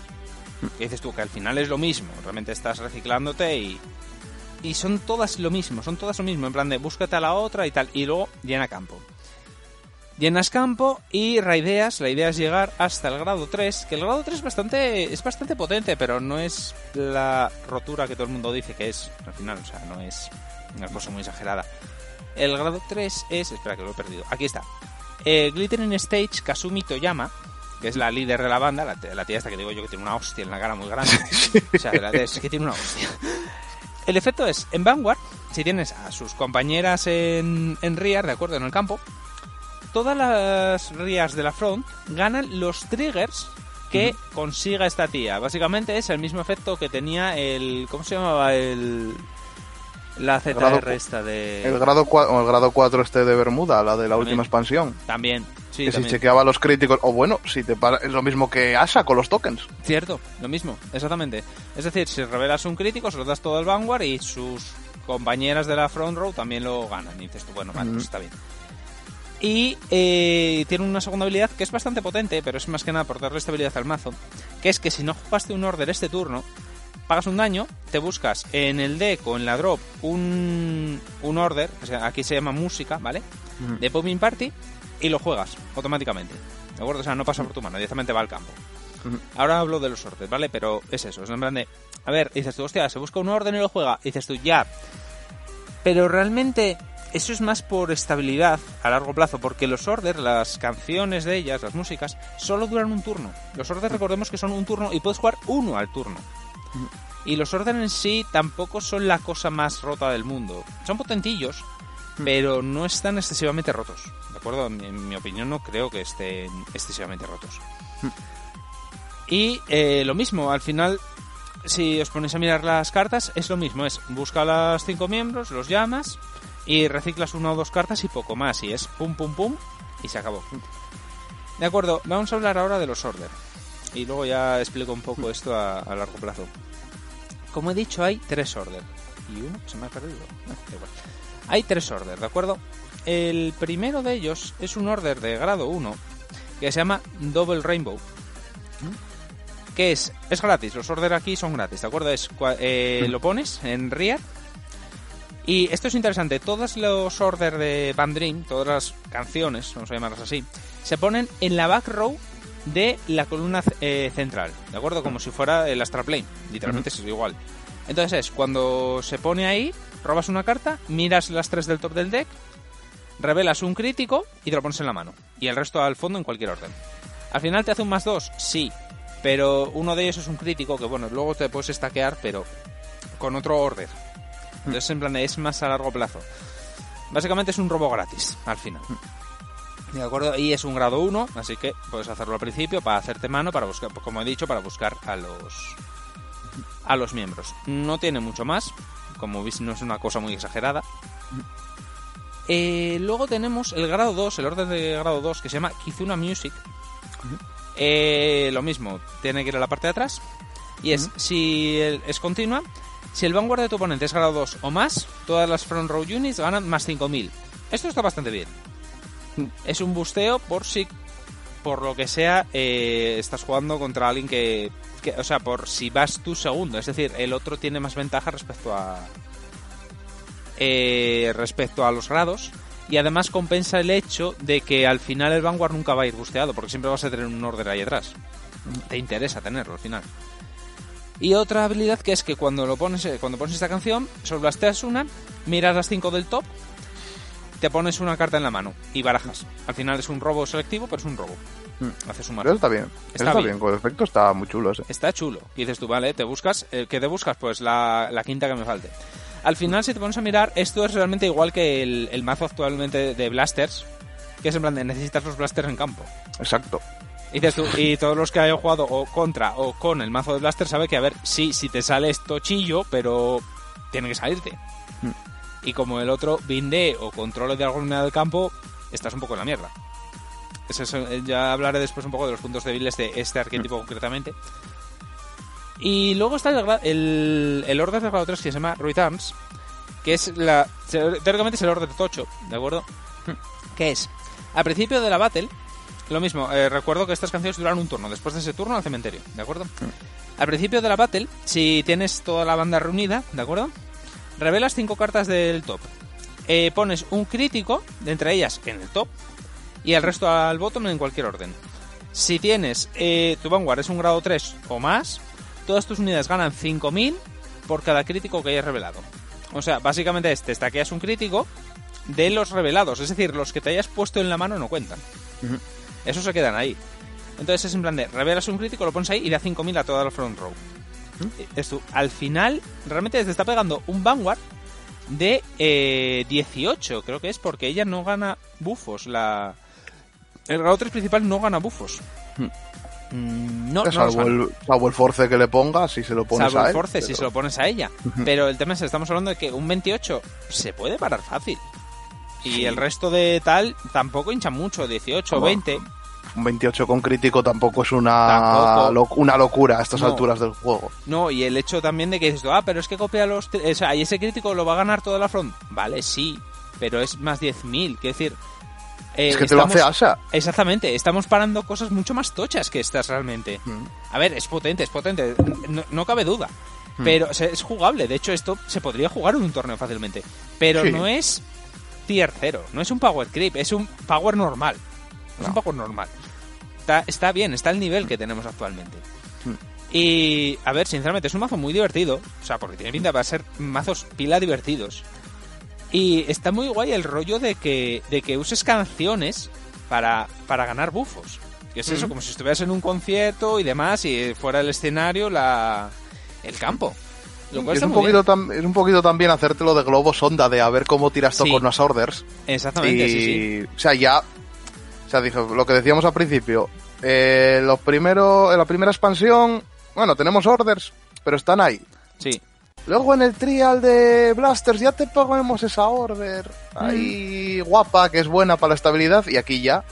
que dices tú que al final es lo mismo, realmente estás reciclándote y, y son todas lo mismo, son todas lo mismo, en plan de búscate a la otra y tal, y luego llena campo. Llenas campo y raideas, la idea es llegar hasta el grado 3, que el grado 3 es bastante, es bastante potente, pero no es la rotura que todo el mundo dice que es, al final, o sea, no es una cosa muy exagerada. El grado 3 es, espera que lo he perdido, aquí está. Eh, Glittering Stage Kasumi Toyama, que es la líder de la banda, la, la, tía esta que digo yo que tiene una hostia en la cara muy grande. o sea, es que tiene una hostia. El efecto es, en Vanguard, si tienes a sus compañeras en, en Rear, de acuerdo, en el campo, todas las Rears de la front ganan los triggers que consiga esta tía. Básicamente es el mismo efecto que tenía el... ¿Cómo se llamaba? El... La ZR esta de...
El grado, o el grado 4 este de Bermuda, la de la última expansión.
También,
que si chequeaba los críticos, o bueno, si te es lo mismo que Asha con los tokens.
Cierto, lo mismo, exactamente. Es decir, si revelas un crítico, se lo das todo al Vanguard y sus compañeras de la front row también lo ganan. Y dices tú, bueno, vale, pues está bien. Y eh, tiene una segunda habilidad que es bastante potente, pero es más que nada por darle estabilidad al mazo, que es que si no jugaste un order este turno, pagas un daño, te buscas en el deck o en la drop un, un order, o sea, aquí se llama música, ¿vale? De Popping Party, y lo juegas automáticamente. ¿De acuerdo? O sea, no pasa por tu mano, directamente va al campo. Ahora hablo de los órdenes, ¿vale? Pero es eso, es en plan de... A ver, dices tú, hostia, se busca un orden y lo juega. dices tú, ya. Pero realmente eso es más por estabilidad a largo plazo, porque los orders, las canciones de ellas, las músicas, solo duran un turno. Los orders recordemos que son un turno y puedes jugar uno al turno. Y los órdenes en sí tampoco son la cosa más rota del mundo. Son potentillos, pero no están excesivamente rotos. ¿De acuerdo? En mi, opinión no creo que estén excesivamente rotos. Y eh, lo mismo, al final, si os ponéis a mirar las cartas, es lo mismo, es busca a los cinco miembros, los llamas y reciclas una o dos cartas y poco más. Y es pum, pum, pum y se acabó. De acuerdo, vamos a hablar ahora de los order. Y luego ya explico un poco esto a, largo plazo. Como he dicho, hay tres order. Y uno se me ha perdido. Ah. Hay tres order, ¿de acuerdo? El primero de ellos es un order de grado 1 que se llama Double Rainbow. Que es, es gratis, los order aquí son gratis, ¿de acuerdo? Es, eh, lo pones en Rear. Y esto es interesante, todos los order de Band todas las canciones, vamos a llamarlas así, se ponen en la back row de la columna eh, central, ¿de acuerdo? Como si fuera el Astral Plane, literalmente es igual. Entonces es, cuando se pone ahí, robas una carta, miras las tres del top del deck, revelas un crítico y te lo pones en la mano. Y el resto al fondo en cualquier orden. Al final te hace un más dos, sí, pero uno de ellos es un crítico que, bueno, luego te puedes stackear, pero con otro order. Entonces, en plan, es más a largo plazo. Básicamente es un robo gratis, al final. ¿De acuerdo? Y es un grado 1, así que puedes hacerlo al principio para hacerte mano, para buscar, como he dicho, para buscar a los a los miembros. No tiene mucho más, como veis no es una cosa muy exagerada. Eh, luego tenemos el grado 2, el orden de grado 2 que se llama Kizuna Music. Eh, lo mismo, tiene que ir a la parte de atrás. Y es, si el- es continua, si el vanguard de tu oponente es grado 2 o más, todas las front row units ganan más 5000. Esto está bastante bien. Es un busteo por si, por lo que sea, eh, estás jugando contra alguien que, O sea, por si vas tú segundo. Es decir, el otro tiene más ventaja respecto a. eh, respecto a los grados. Y además compensa el hecho de que al final el Vanguard nunca va a ir busteado, porque siempre vas a tener un order ahí atrás. Te interesa tenerlo al final. Y otra habilidad que es que cuando lo pones, eh, cuando pones esta canción, solblasteas una, miras las 5 del top, te pones una carta en la mano y barajas. Al final es un robo selectivo, pero es un robo.
Mm.
Haces un marco.
está bien.
Está
Está,
bien.
bien. Con efecto está muy chulo ese.
Está chulo. Y dices tú, vale, te buscas, eh, ¿qué te buscas? Pues la, la quinta que me falte. Al final, si te pones a mirar, esto es realmente igual que el, el mazo actualmente de Blasters, que es en plan de necesitas los Blasters en campo.
Exacto.
Y, dices tú, y todos los que hayan jugado o contra o con el mazo de Blaster saben que, a ver, sí, si te sale esto chillo, pero tiene que salirte.
Mm.
Y como el otro binde o controle de alguna del campo, estás un poco en la mierda. Eso, eh, ya hablaré después un poco de los puntos débiles de este arquetipo concretamente. Y luego está el, el, el Order de grado 3 que se llama Returns, que es la. Teóricamente es el Order Tocho, ¿de acuerdo? Que es, al principio de la battle, lo mismo, eh, recuerdo que estas canciones duran un turno, después de ese turno al cementerio, ¿de acuerdo? Al principio de la battle, si tienes toda la banda reunida, ¿de acuerdo? Revelas cinco cartas del top. Eh, pones un crítico, de entre ellas en el top, y el resto al bottom en cualquier orden. Si tienes eh, tu Vanguard es un grado 3 o más, todas tus unidades ganan 5000 por cada crítico que hayas revelado. O sea, básicamente es, te estaqueas un crítico de los revelados, es decir, los que te hayas puesto en la mano no cuentan.
Ujú.
Esos se quedan ahí. Entonces es en plan de, revelas un crítico, lo pones ahí y da 5000 a toda la front row. Esto, al final, realmente te está pegando un Vanguard de eh, 18, creo que es, porque ella no gana bufos. La... El grado 3 principal no gana bufos. Mm, No,
salvo, el, salvo el force que le pongas, si se lo pones
Salvo
a
el force, si se lo pones a ella. Pero el tema es, estamos hablando de que un 28 se puede parar fácil. Y
Sí.
el resto de tal tampoco hincha mucho, 18,
Como-
20.
Un 28 con crítico tampoco es una,
Tampoco.
una locura a estas
No.
alturas del juego.
No, y el hecho también de que dices, ah, pero es que copia los... O sea, y ese crítico lo va a ganar toda la front. Vale, sí, pero es más 10.000, quiero decir... eh,
es que te lo hace Asa.
Exactamente, estamos parando cosas mucho más tochas que estas realmente.
Mm.
A ver, es potente, es potente, no, no cabe duda.
Hmm.
Pero o sea, es jugable, de hecho esto se podría jugar en un torneo fácilmente. Pero
Sí.
no es tier 0, no es un power creep, es un power normal. Es un
No.
power normal. Está, está bien, está al nivel que tenemos actualmente.
Hmm.
Y, a ver, sinceramente, es un mazo muy divertido. O sea, porque tiene pinta para ser mazos pila divertidos. Y está muy guay el rollo de que, de que uses canciones para, para ganar bufos. Que es eso,
Mm.
como si estuvieras en un concierto y demás y fuera el escenario la, el campo. Lo cual
es
está
un, poquito tam- es un poquito también hacértelo de globo sonda, de a ver cómo tiras tú
Sí.
con las orders.
Exactamente,
y,
sí, sí.
O sea, ya. Dijo, lo que decíamos al principio. Eh, los primeros, en la primera expansión, bueno, tenemos orders, pero están ahí.
Sí,
Luego en el trial de Blasters ya te ponemos esa order ahí guapa, que es buena para la estabilidad, y aquí ya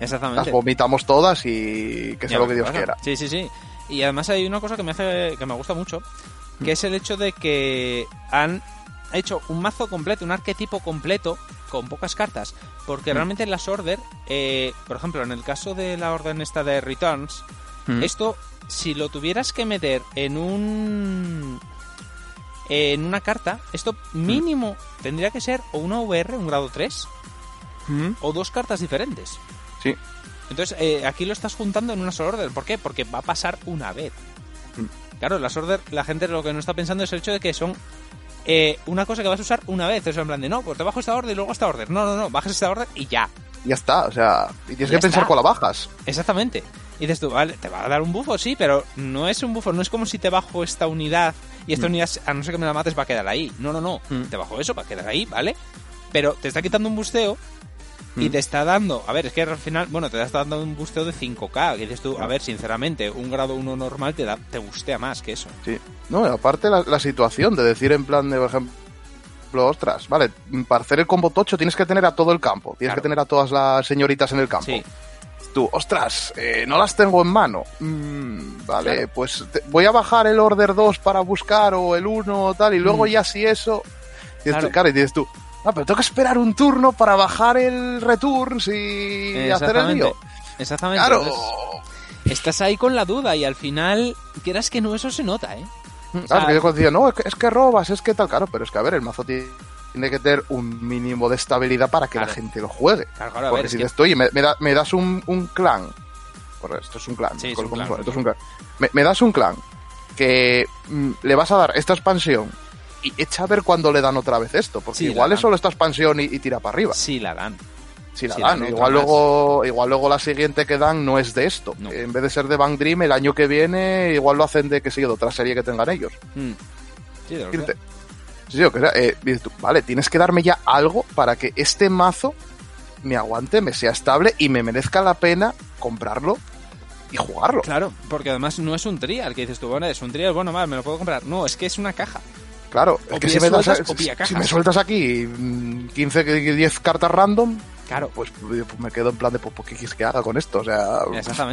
las
exactamente.
vomitamos todas y que sea lo que Dios
pasa.
quiera.
Sí, sí, sí. Y además hay una cosa que me hace que me gusta mucho, que es el hecho de que han hecho un mazo completo, un arquetipo completo con pocas cartas, porque
Mm.
realmente en las order, eh, por ejemplo, en el caso de la orden esta de returns,
Mm.
esto si lo tuvieras que meter en un en una carta, esto mínimo tendría que ser o una VR, un grado 3,
Mm.
o dos cartas diferentes.
Sí.
Entonces, eh, aquí lo estás juntando en una sola order. ¿Por qué? Porque va a pasar una vez.
Mm.
Claro, las order, la gente lo que no está pensando es el hecho de que son eh, una cosa que vas a usar una vez. Es en plan de, no, pues te bajo esta order y luego esta order. No, no, no, bajas esta order y ya.
Ya está, o sea, y tienes
Ya
que pensar con la bajas.
Exactamente. Y dices tú, vale, te va a dar un bufo, sí, pero no es un bufo, no es como si te bajo esta unidad y esta unidad, a no ser que me la mates, va a quedar ahí. No, no, no.
Mm.
Te bajo eso, va a quedar ahí, ¿vale? Pero te está quitando un busteo y
Mm.
te está dando, a ver, es que al final, bueno, te está dando un busteo de 5K, que dices tú, a ver, sinceramente, un grado 1 normal te da, te bustea más que eso.
Sí. No, aparte la, la situación de decir en plan de, por ejemplo, ostras, vale, para hacer el combo tocho tienes que tener a todo el campo, tienes
Claro.
que tener a todas las señoritas en el campo.
Sí,
Tú, ostras, eh, no las tengo en mano. Mm, vale,
Claro.
pues te- voy a bajar el order 2 para buscar o el 1 o tal, y luego
Mm.
ya si eso... Dices
Claro.
tú, claro, y dices tú, ah, pero tengo que esperar un turno para bajar el returns y hacer el lío.
Exactamente.
Claro.
Entonces, estás ahí con la duda y al final, quieras que no, eso se nota, ¿eh?
Claro,
sea,
que yo decía, no, es que, es que robas, es que tal, claro, pero es que a ver, el mazo tiene que tener un mínimo de estabilidad para que
Claro.
la gente lo juegue.
Claro, claro,
Porque
ver, es
si
que-
dices, oye, me, me da- me das un, un clan, Correcto, esto es un clan,
Sí, es un clan,
esto es un clan. Me, me das un clan que mm, le vas a dar esta expansión y echa a ver cuándo le dan otra vez esto, porque
Sí,
igual es solo esta expansión y, y tira para arriba.
Sí la dan.
Si la
Sí,
dan, igual
más.
luego, igual luego la siguiente que dan no es de esto.
No.
En vez de ser de Bang Dream, el año que viene igual lo hacen de que sé yo, de otra serie que tengan ellos.
Mm. Sí, de verdad.
Sí, sí, o que sea, eh, dices tú, vale, tienes que darme ya algo para que este mazo me aguante, me sea estable y me merezca la pena comprarlo y jugarlo.
Claro, porque además no es un trial, que dices tú, bueno, es un trial, bueno, mal, me lo puedo comprar. No, es que es una caja.
Claro, es que si me, das, si- me sueltas aquí mm, 15, que 10 cartas random,
Claro,
pues, pues me quedo en plan de, pues, ¿qué quieres que haga con esto? O sea,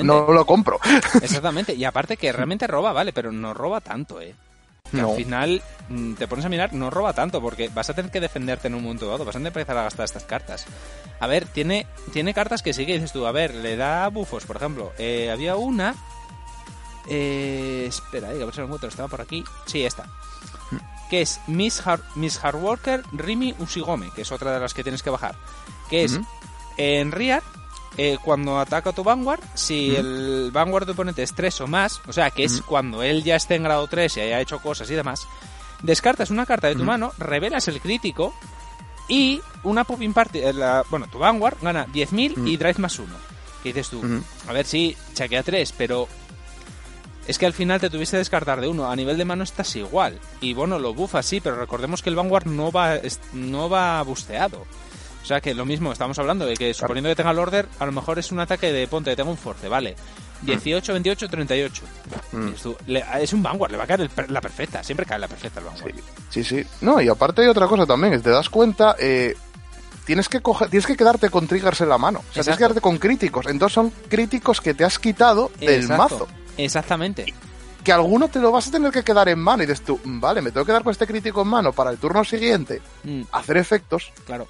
no lo compro.
exactamente. Y aparte que realmente roba, vale, pero no roba tanto, ¿eh? Que
No.
Al final mm, te pones a mirar, no roba tanto, porque vas a tener que defenderte en un momento dado, vas a empezar a gastar estas cartas. A ver, tiene, tiene cartas que sí que dices tú, a ver, le da bufos, por ejemplo. Eh, había una. Eh, espera, eh, a ver si lo encuentro, estaba por aquí. Sí, esta. Que es Miss, Har Miss Hardworker Rimi Ushigome, que es otra de las que tienes que bajar. Que es en Rear, eh, cuando ataca tu Vanguard, si el Vanguard de oponente es 3 o más, o sea que es cuando él ya esté en grado 3 y haya hecho cosas y demás, descartas una carta de tu mano, revelas el crítico y una Popping Party, eh, la- bueno, tu Vanguard gana 10.000 y Drive más 1. Que dices tú, a ver si chaquea 3, pero es que al final te tuviste que descartar de uno. A nivel de mano estás igual. Y bueno, lo bufas sí, pero recordemos que el Vanguard no va, no va busteado. O sea que lo mismo, estamos hablando de que suponiendo que tenga el order, a lo mejor es un ataque de ponte, tengo un force, vale. 18, 28, 38.
Mm.
Le- es un Vanguard, le va a caer el la perfecta. Siempre cae la perfecta el Vanguard.
Sí, sí. No, y aparte hay otra cosa también, es te das cuenta, eh, tienes que coger, tienes que quedarte con triggers en la mano. O sea, tienes que quedarte con críticos. Entonces son críticos que te has quitado del
Exacto,
mazo.
Exactamente.
Que alguno te lo vas a tener que quedar en mano y dices tú, "Mm, vale, me tengo que quedar con este crítico en mano para el turno siguiente
Mm,
hacer efectos,
claro.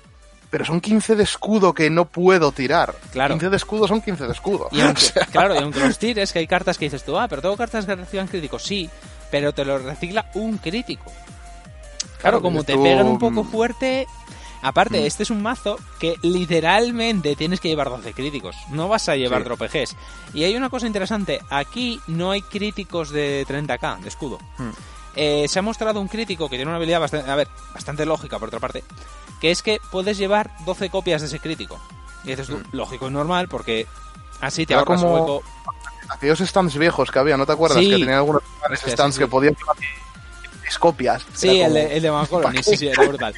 pero son 15 de escudo que no puedo tirar.
Claro.
15 de escudo son 15 de escudo.
Y aunque, claro, y aunque los tires, que hay cartas que dices tú, ah, pero tengo cartas que reciban críticos, sí, pero te lo recicla un crítico. Claro,
Claro,
como te
tú,
pegan un poco
mm.
fuerte. Aparte,
Mm.
este es un mazo que literalmente tienes que llevar 12 críticos. No vas a llevar
Sí.
dropejes. Y hay una cosa interesante: aquí no hay críticos de 30k de escudo.
Mm.
Eh, se ha mostrado un crítico que tiene una habilidad bastante, a ver, bastante lógica por otra parte, que es que puedes llevar 12 copias de ese crítico. Y dices tú, lógico y normal, porque así te
Era
ahorras
como-
hueco.
Aquellos stands viejos que había, ¿no te acuerdas?
Sí.
Que tenían algunos stands que
sí.
podían seis copias.
Sí, el de, el de Mancoloni,
¿para
sí, sí, era brutal.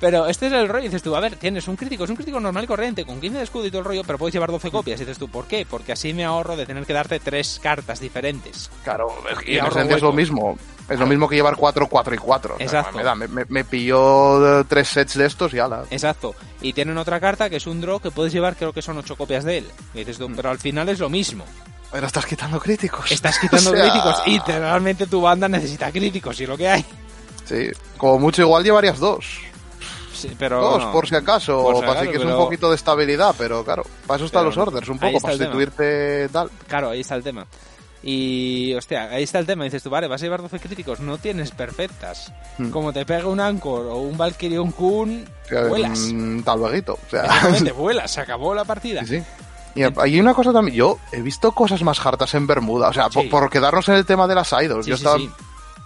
Pero este es el rollo, dices tú, a ver, tienes un crítico, es un crítico normal y corriente, con 15 de escudo y todo el rollo, pero puedes llevar 12 copias. Y dices tú, ¿por qué? Porque así me ahorro de tener que darte tres cartas diferentes.
Claro, que
Y
en esencia es lo mismo. Es lo mismo que llevar 4, 4 y 4.
Exacto.
me, da, me, me- me pilló tres sets de estos y ala.
Exacto. Y tienen otra carta que es un draw que puedes llevar, creo que son 8 copias de él. Y dices tú, pero al final es lo mismo.
Pero estás quitando críticos.
Estás quitando
O sea,
críticos y literalmente tu banda necesita críticos y lo que hay.
Sí, como mucho igual llevarías dos.
Sí, pero
Dos,
no.
por si acaso,
Por si
para que es
pero-
un poquito de estabilidad, pero claro, para eso están
Pero
los orders, un poco, para sustituirte tal.
Claro, ahí está el tema. Y, hostia, ahí está el tema. Dices tú, vale, vas a llevar 12 críticos, no tienes perfectas.
Hmm.
Como te pega un Anchor o un Valkyrion Kun,
O sea,
vuelas.
mm, tal luego, o sea,
Exactamente, vuelas, se acabó la partida.
sí, sí. Y hay una cosa también, yo he visto cosas más hartas en Bermuda, o sea, por,
Sí.
por quedarnos en el tema de las idols,
Sí,
yo estaba
sí.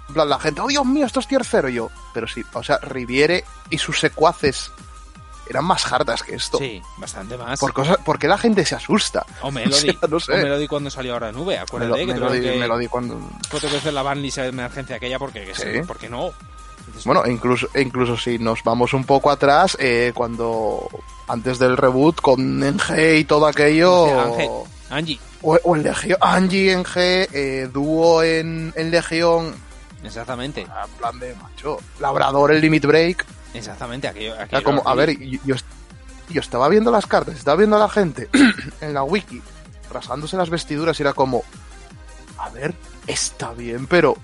en plan, la gente, oh Dios mío, esto es tier cero, y yo, pero sí, o sea, Riviere y sus secuaces eran más hartas que esto.
Sí, bastante más.
Por cosas, ¿Por qué la gente se asusta?
O Melody.
O sea, no sé.
O Melody cuando salió ahora en
lo,
acuérdate que
me lo
tuvieron
di,
que,
me lo di cuando...
que tuve que hacer la banlist de emergencia aquella porque, que
Sí.
porque no.
Bueno, incluso, incluso si nos vamos un poco atrás, eh, cuando antes del reboot con NG y todo aquello,
Ángel, Angie,
o, o en Legión, Angie en G, eh, dúo en, en Legión,
exactamente.
en plan de macho, Labrador el Limit Break,
Exactamente, aquello.
era
aquello
como, a ver, yo, yo, yo estaba viendo las cartas, estaba viendo a la gente en la wiki, rasándose las vestiduras y era como, a ver, está bien, pero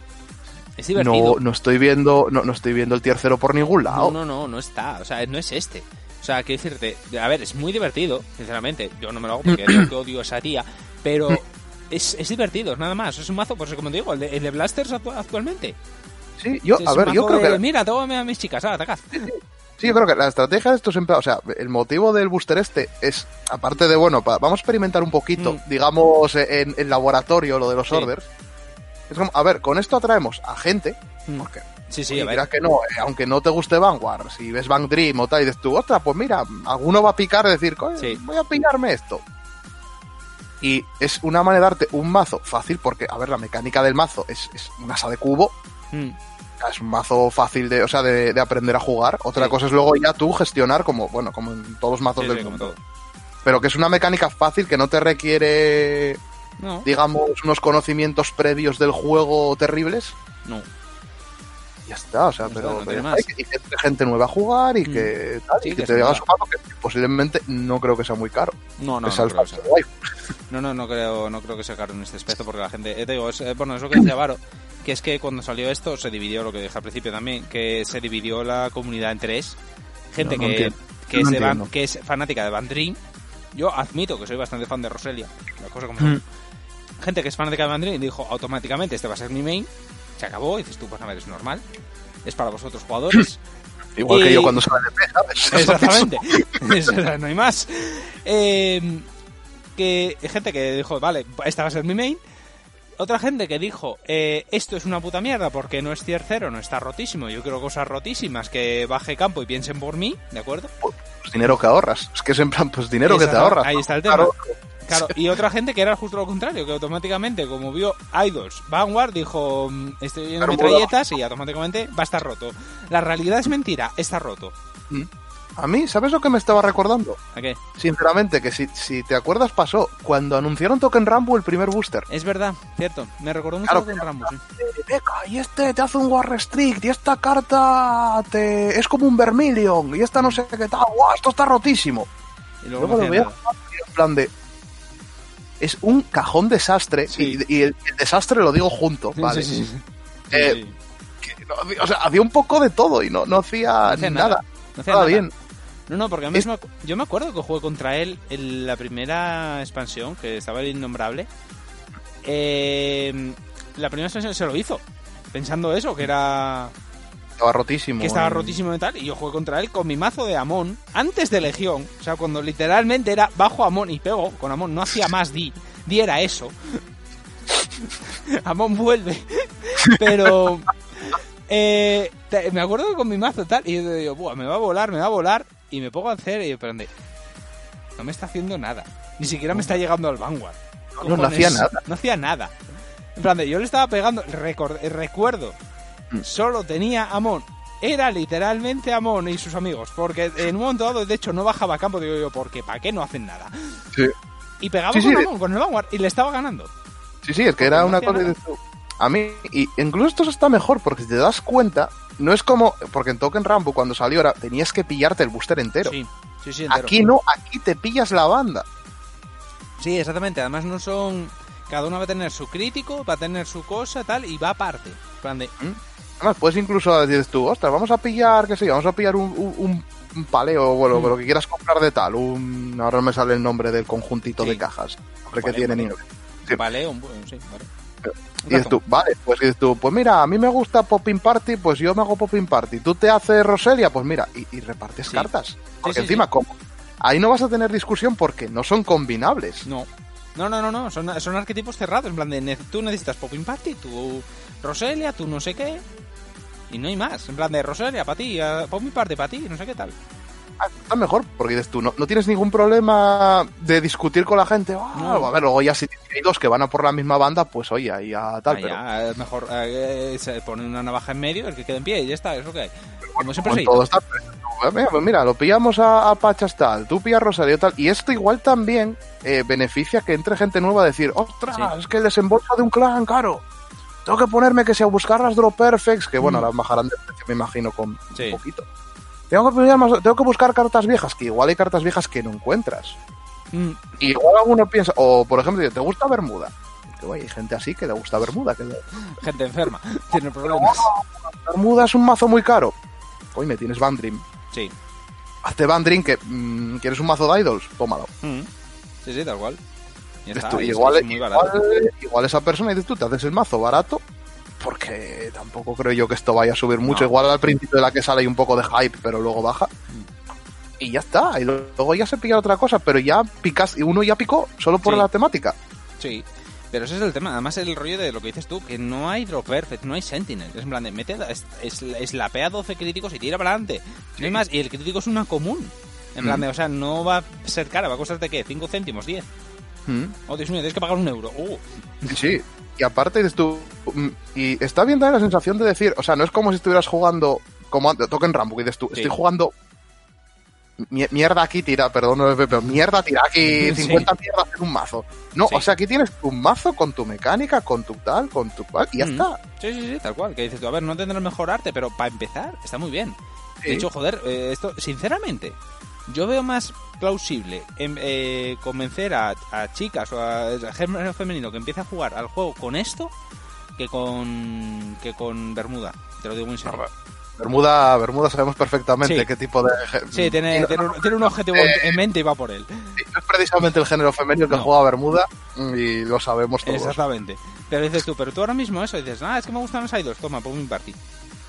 Es divertido.
no, no estoy viendo, no, no estoy viendo el tercero por ningún lado.
No, no, no, no está. O sea, no es este. O sea, quiero decirte, a ver, es muy divertido, sinceramente. Yo no me lo hago porque yo que odio esa tía, pero es, es divertido, nada más. Es un mazo, pues como te digo, el de, el de Blasters actu- actualmente.
Sí, yo,
Es
a ver, yo creo
de,
que
Mira, tómame a mis chicas, ah, atacad.
Sí, yo creo que la estrategia de estos empleados, o sea, el motivo del booster este es, aparte de, bueno, pa- vamos a experimentar un poquito,
Mm.
digamos, en el laboratorio, lo de los
Sí.
orders. Es como, a ver, con esto atraemos a gente,
Mm.
porque,
Sí, sí,
mira que no, eh, aunque no te guste Vanguard, si ves Bang Dream o tal, y dices tú, ostras, pues mira, alguno va a picar y decir, "Coño,
Sí.
voy a pillarme esto. Y es una manera de darte un mazo fácil, porque, a ver, la mecánica del mazo es, es un asa de cubo,
Mm.
es un mazo fácil de, o sea, de, de aprender a jugar. Otra
Sí.
cosa es luego ya tú gestionar como, bueno, como en todos los mazos
Sí,
del mundo. Pero que es una mecánica fácil que no te requiere,
No,
digamos, unos conocimientos previos del juego terribles.
no.
Y ya está, o sea, pero
está, no tiene
pero
más.
y que, gente nueva a jugar y
Mm.
que tal,
Sí,
y
que
te digas un que posiblemente no creo que sea muy caro.
No, no, no creo. No, no, no creo, no creo que sea caro en este aspecto porque la gente, eh, te digo, es, eh, bueno, es lo que decía Varo, que es que cuando salió esto se dividió, lo que dije al principio también, que se dividió la comunidad en tres. Gente que, que, es de Van-
entiendo.
que es fanática de Van Dream. Yo admito que soy bastante fan de Roselia, la cosa como son. Gente que es fanática de Dream dijo automáticamente este va a ser mi main, se acabó, y dices tú, pues a ver, es normal, es para vosotros jugadores.
Igual
Y-
que yo cuando sale de P, ¿sabes?
Exactamente. Eso, no hay más. Eh, que gente que dijo, vale, esta va a ser mi main. Otra gente que dijo, eh, esto es una puta mierda porque no es tier 0, no está rotísimo. Yo quiero cosas rotísimas que baje campo y piensen por mí, ¿de acuerdo?
Pues dinero que ahorras. Es que es en plan, pues dinero que te ahorras.
Ahí está el tema.
Claro.
Claro, y otra gente que era justo lo contrario, que automáticamente, como vio Idols Vanguard, dijo, mm, estoy viendo metralletas y automáticamente va a estar roto. La realidad es mentira, está roto.
A mí, ¿sabes lo que me estaba recordando?
¿A qué?
Sinceramente, que si, si te acuerdas pasó cuando anunciaron Token Rambo el primer booster.
Es verdad, cierto. Me recordó mucho
Claro,
con Rambo, sí.
Eh, Beca, y este te hace un War Restrict, y esta carta te... es como un Vermilion, y esta no sé qué tal, guau, esto está rotísimo.
Y luego,
Luego lo veo en plan de... Es un cajón desastre,
Sí.
y, y el, el desastre lo digo junto, ¿vale?
sí, sí.
Eh. Que no o sea, hacía un poco de todo y no, no hacía,
hacía
nada.
nada. No hacía
Nada bien.
No, no, porque a mí
Es-
yo me acuerdo que jugué contra él en la primera expansión, que estaba el innombrable. Eh, la primera expansión se lo hizo, pensando eso, que era
Estaba rotísimo.
que estaba rotísimo y tal, y yo jugué contra él con mi mazo de Amon, antes de Legión, o sea, cuando literalmente era bajo Amon y pego con Amon, no hacía más Di, Di era eso. Amon vuelve, pero eh, me acuerdo que con mi mazo tal, y yo digo, Buah, me va a volar, me va a volar, y me pongo a hacer, y yo, pero no me está haciendo nada, ni siquiera me está llegando al Vanguard.
No, no hacía nada.
No hacía nada. En plan, de, yo le estaba pegando, recor- eh, recuerdo. Solo tenía Amon. Era literalmente Amon y sus amigos. Porque en un momento dado, de hecho, no bajaba a campo. Digo yo, porque ¿para qué no hacen nada?
Sí.
Y pegaba
Sí,
con
sí, de-
Amon, con el Vanguard, y le estaba ganando.
Sí, sí, es que
Porque
era una cosa de. A mí, y incluso esto está mejor, porque si te das cuenta, no es como, porque en Token Rambo cuando salió era, tenías que pillarte el booster entero.
Sí, sí, sí, entero.
aquí no, aquí te pillas la banda.
Sí, exactamente. Además no son... Cada uno va a tener su crítico, va a tener su cosa, tal, y va aparte. Plan de...
Además, puedes incluso decir tú, ostras, vamos a pillar, qué sé yo, vamos a pillar un, un- un- un paleo, bueno,
Mm.
lo que quieras comprar de tal, un, ahora no me sale el nombre del conjuntito
Sí.
de cajas, hombre, que
Vale,
tiene
vale.
Nino. Sí.
Vale, un... sí, vale.
Y dices tú, vale, pues dices tú, pues mira, a mí me gusta Popping Party, pues yo me hago Popping Party. Tú te haces Roselia, pues mira, y, y repartes
Sí.
cartas. Porque
sí,
encima,
sí.
como ahí no vas a tener discusión porque no son combinables.
No. No, no, no, no. Son, son arquetipos cerrados. En plan de, tú necesitas Popping Party, tú Roselia, tú no sé qué. Y no hay más. En plan de Roselia para ti, eh, Popping Party para ti, no sé qué tal.
Ah, Está mejor, porque dices tú, no, no tienes ningún problema de discutir con la gente. Ah,
No.
A ver, luego ya si hay dos que van a por la misma banda, pues oye, ahí ya tal,
Ah,
pero
ya, es mejor eh, se pone una navaja en medio, el que quede en pie y ya está, es lo que hay. Como siempre se
todo está mira, pues mira, lo pillamos a, a Pachas tal, tú pillas Rosario tal, y esto igual también eh, beneficia que entre gente nueva a decir, ostras,
Sí.
es que el desembolso de un clan, caro. Tengo que ponerme que sea buscar las Drop Perfects, que bueno,
Mm.
ahora bajarán de precio, me imagino, con
Sí.
un poquito. Tengo que, más- tengo que buscar cartas viejas, que igual hay cartas viejas que no encuentras.
Mm,
Y igual alguno piensa, o por ejemplo, ¿te gusta Bermuda? Que, hay gente así que le gusta Bermuda, que le-
gente enferma, tiene problemas.
Bermuda es un mazo muy caro. Oye, me tienes Bandrim.
Sí.
Hazte Bandrim, que mm, quieres un mazo de idols, tómalo.
Mm. Sí, sí, tal cual. Ya
Dices
está,
tú,
y es-
igual,
es muy barato.
igual, igual esa persona dices tú, te haces el mazo barato, porque tampoco creo yo que esto vaya a subir mucho.
No.
Igual al principio de la que sale hay un poco de hype, pero luego baja.
Mm.
Y ya está, y luego ya se pilla otra cosa, pero ya picas, y uno ya picó solo por
Sí.
la temática.
Sí. Pero ese es el tema. Además, el rollo de lo que dices tú, que no hay Drop Perfect, no hay Sentinel. Es en plan de, mete, es, es, es la PA 12 críticos y tira para adelante. No hay más. Y el crítico es una común. En plan
Mm.
de, o sea, no va a ser cara, va a costarte qué? ¿5 céntimos? ¿10? Oh, Dios mío, tienes que pagar un euro. Uh.
Sí, y aparte dices tú, mm, y está bien dar la sensación de decir, o sea, no es como si estuvieras jugando como antes, Token Rambo, que dices tú,
Sí.
estoy jugando mi- mierda aquí tira, perdón, no, pero mierda tira aquí
Sí.
50 mierdas en un mazo. No,
Sí.
o sea, aquí tienes tu mazo con tu mecánica, con tu tal, con tu cual, y ya
Mm.
está.
Sí, sí, sí, tal cual. Que dices tú, a ver, no tendrá el mejor arte, pero para empezar, está muy bien.
Sí.
De hecho, joder, eh, esto, sinceramente, yo veo más plausible en, eh, convencer a, a chicas o a, a género femenino que empiece a jugar al juego con esto que con que con Bermuda. Te lo digo muy serio.
Bermuda, Bermuda sabemos perfectamente
Sí.
qué tipo de...
Sí, tiene,
no-
tiene, un, tiene un objetivo
Eh,
en mente y va por él.
no es precisamente el género femenino que
No.
juega Bermuda y lo sabemos todos.
Exactamente. Pero dices tú, pero tú ahora mismo eso, dices, ah, es que me gustan los idols, toma, pongo mi party.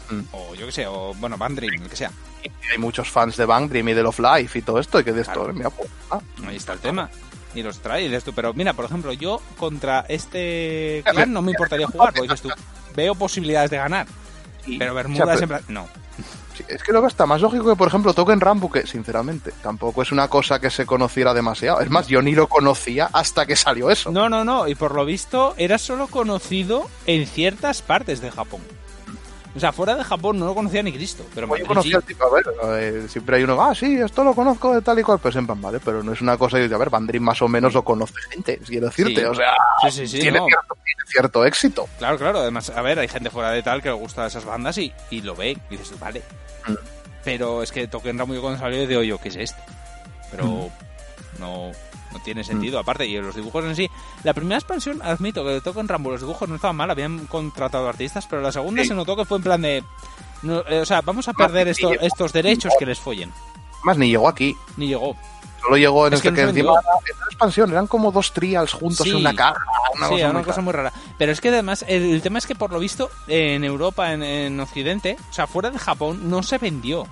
Mm.
O yo qué sé, o bueno, Band Dream, el que sea.
Hay muchos fans de Bang Dream y de Love Life y todo esto, y que de esto,
Claro.
mira, pues, ah,
Ahí está el tema. Y los trae, y dices tú, pero mira, por ejemplo, yo contra este clan no me importaría jugar, porque dices tú, veo posibilidades de ganar. Pero
o sea,
Bermuda siempre... No.
Sí, es que luego está más lógico que, por ejemplo, Token Rambo, que sinceramente tampoco es una cosa que se conociera demasiado. Es más, yo ni lo conocía hasta que salió eso.
No, no, no. Y por lo visto era solo conocido en ciertas partes de Japón. O sea, fuera de Japón no lo conocía ni Cristo. Pero
Como yo conocía al tipo, a ver, eh, siempre hay uno, ah, sí, esto lo conozco de tal y cual, pues en plan, vale, pero no es una cosa de, a ver, Van Dream más o menos lo conoce gente, quiero decirte,
Sí.
o sea,
Sí, sí, sí.
tiene,
no.
cierto, tiene cierto éxito.
Claro, claro. Además, a ver, hay gente fuera de tal que le gusta esas bandas y, y lo ve. Y dices, vale.
Mm.
Pero es que Token Rambo yo cuando salió de yo, ¿qué es esto? Pero
Mm.
no, no tiene sentido. Aparte, y los dibujos en sí. La primera expansión, admito que de Token Rambo los dibujos no estaban mal, habían contratado artistas, pero la segunda
Sí.
se notó que fue en plan de. no, eh, o sea, vamos a perder esto- estos derechos que les follen.
Más ni llegó aquí,
Ni llegó.
solo llegó en
Es que
este que,
se
encima era una expansión, eran como dos trials juntos
Sí.
en una caja, una
sí,
cosa
era
muy
una cosa
rara.
muy rara. Pero es que además, el, el tema es que por lo visto, en Europa, en, en Occidente, o sea, fuera de Japón, no se vendió.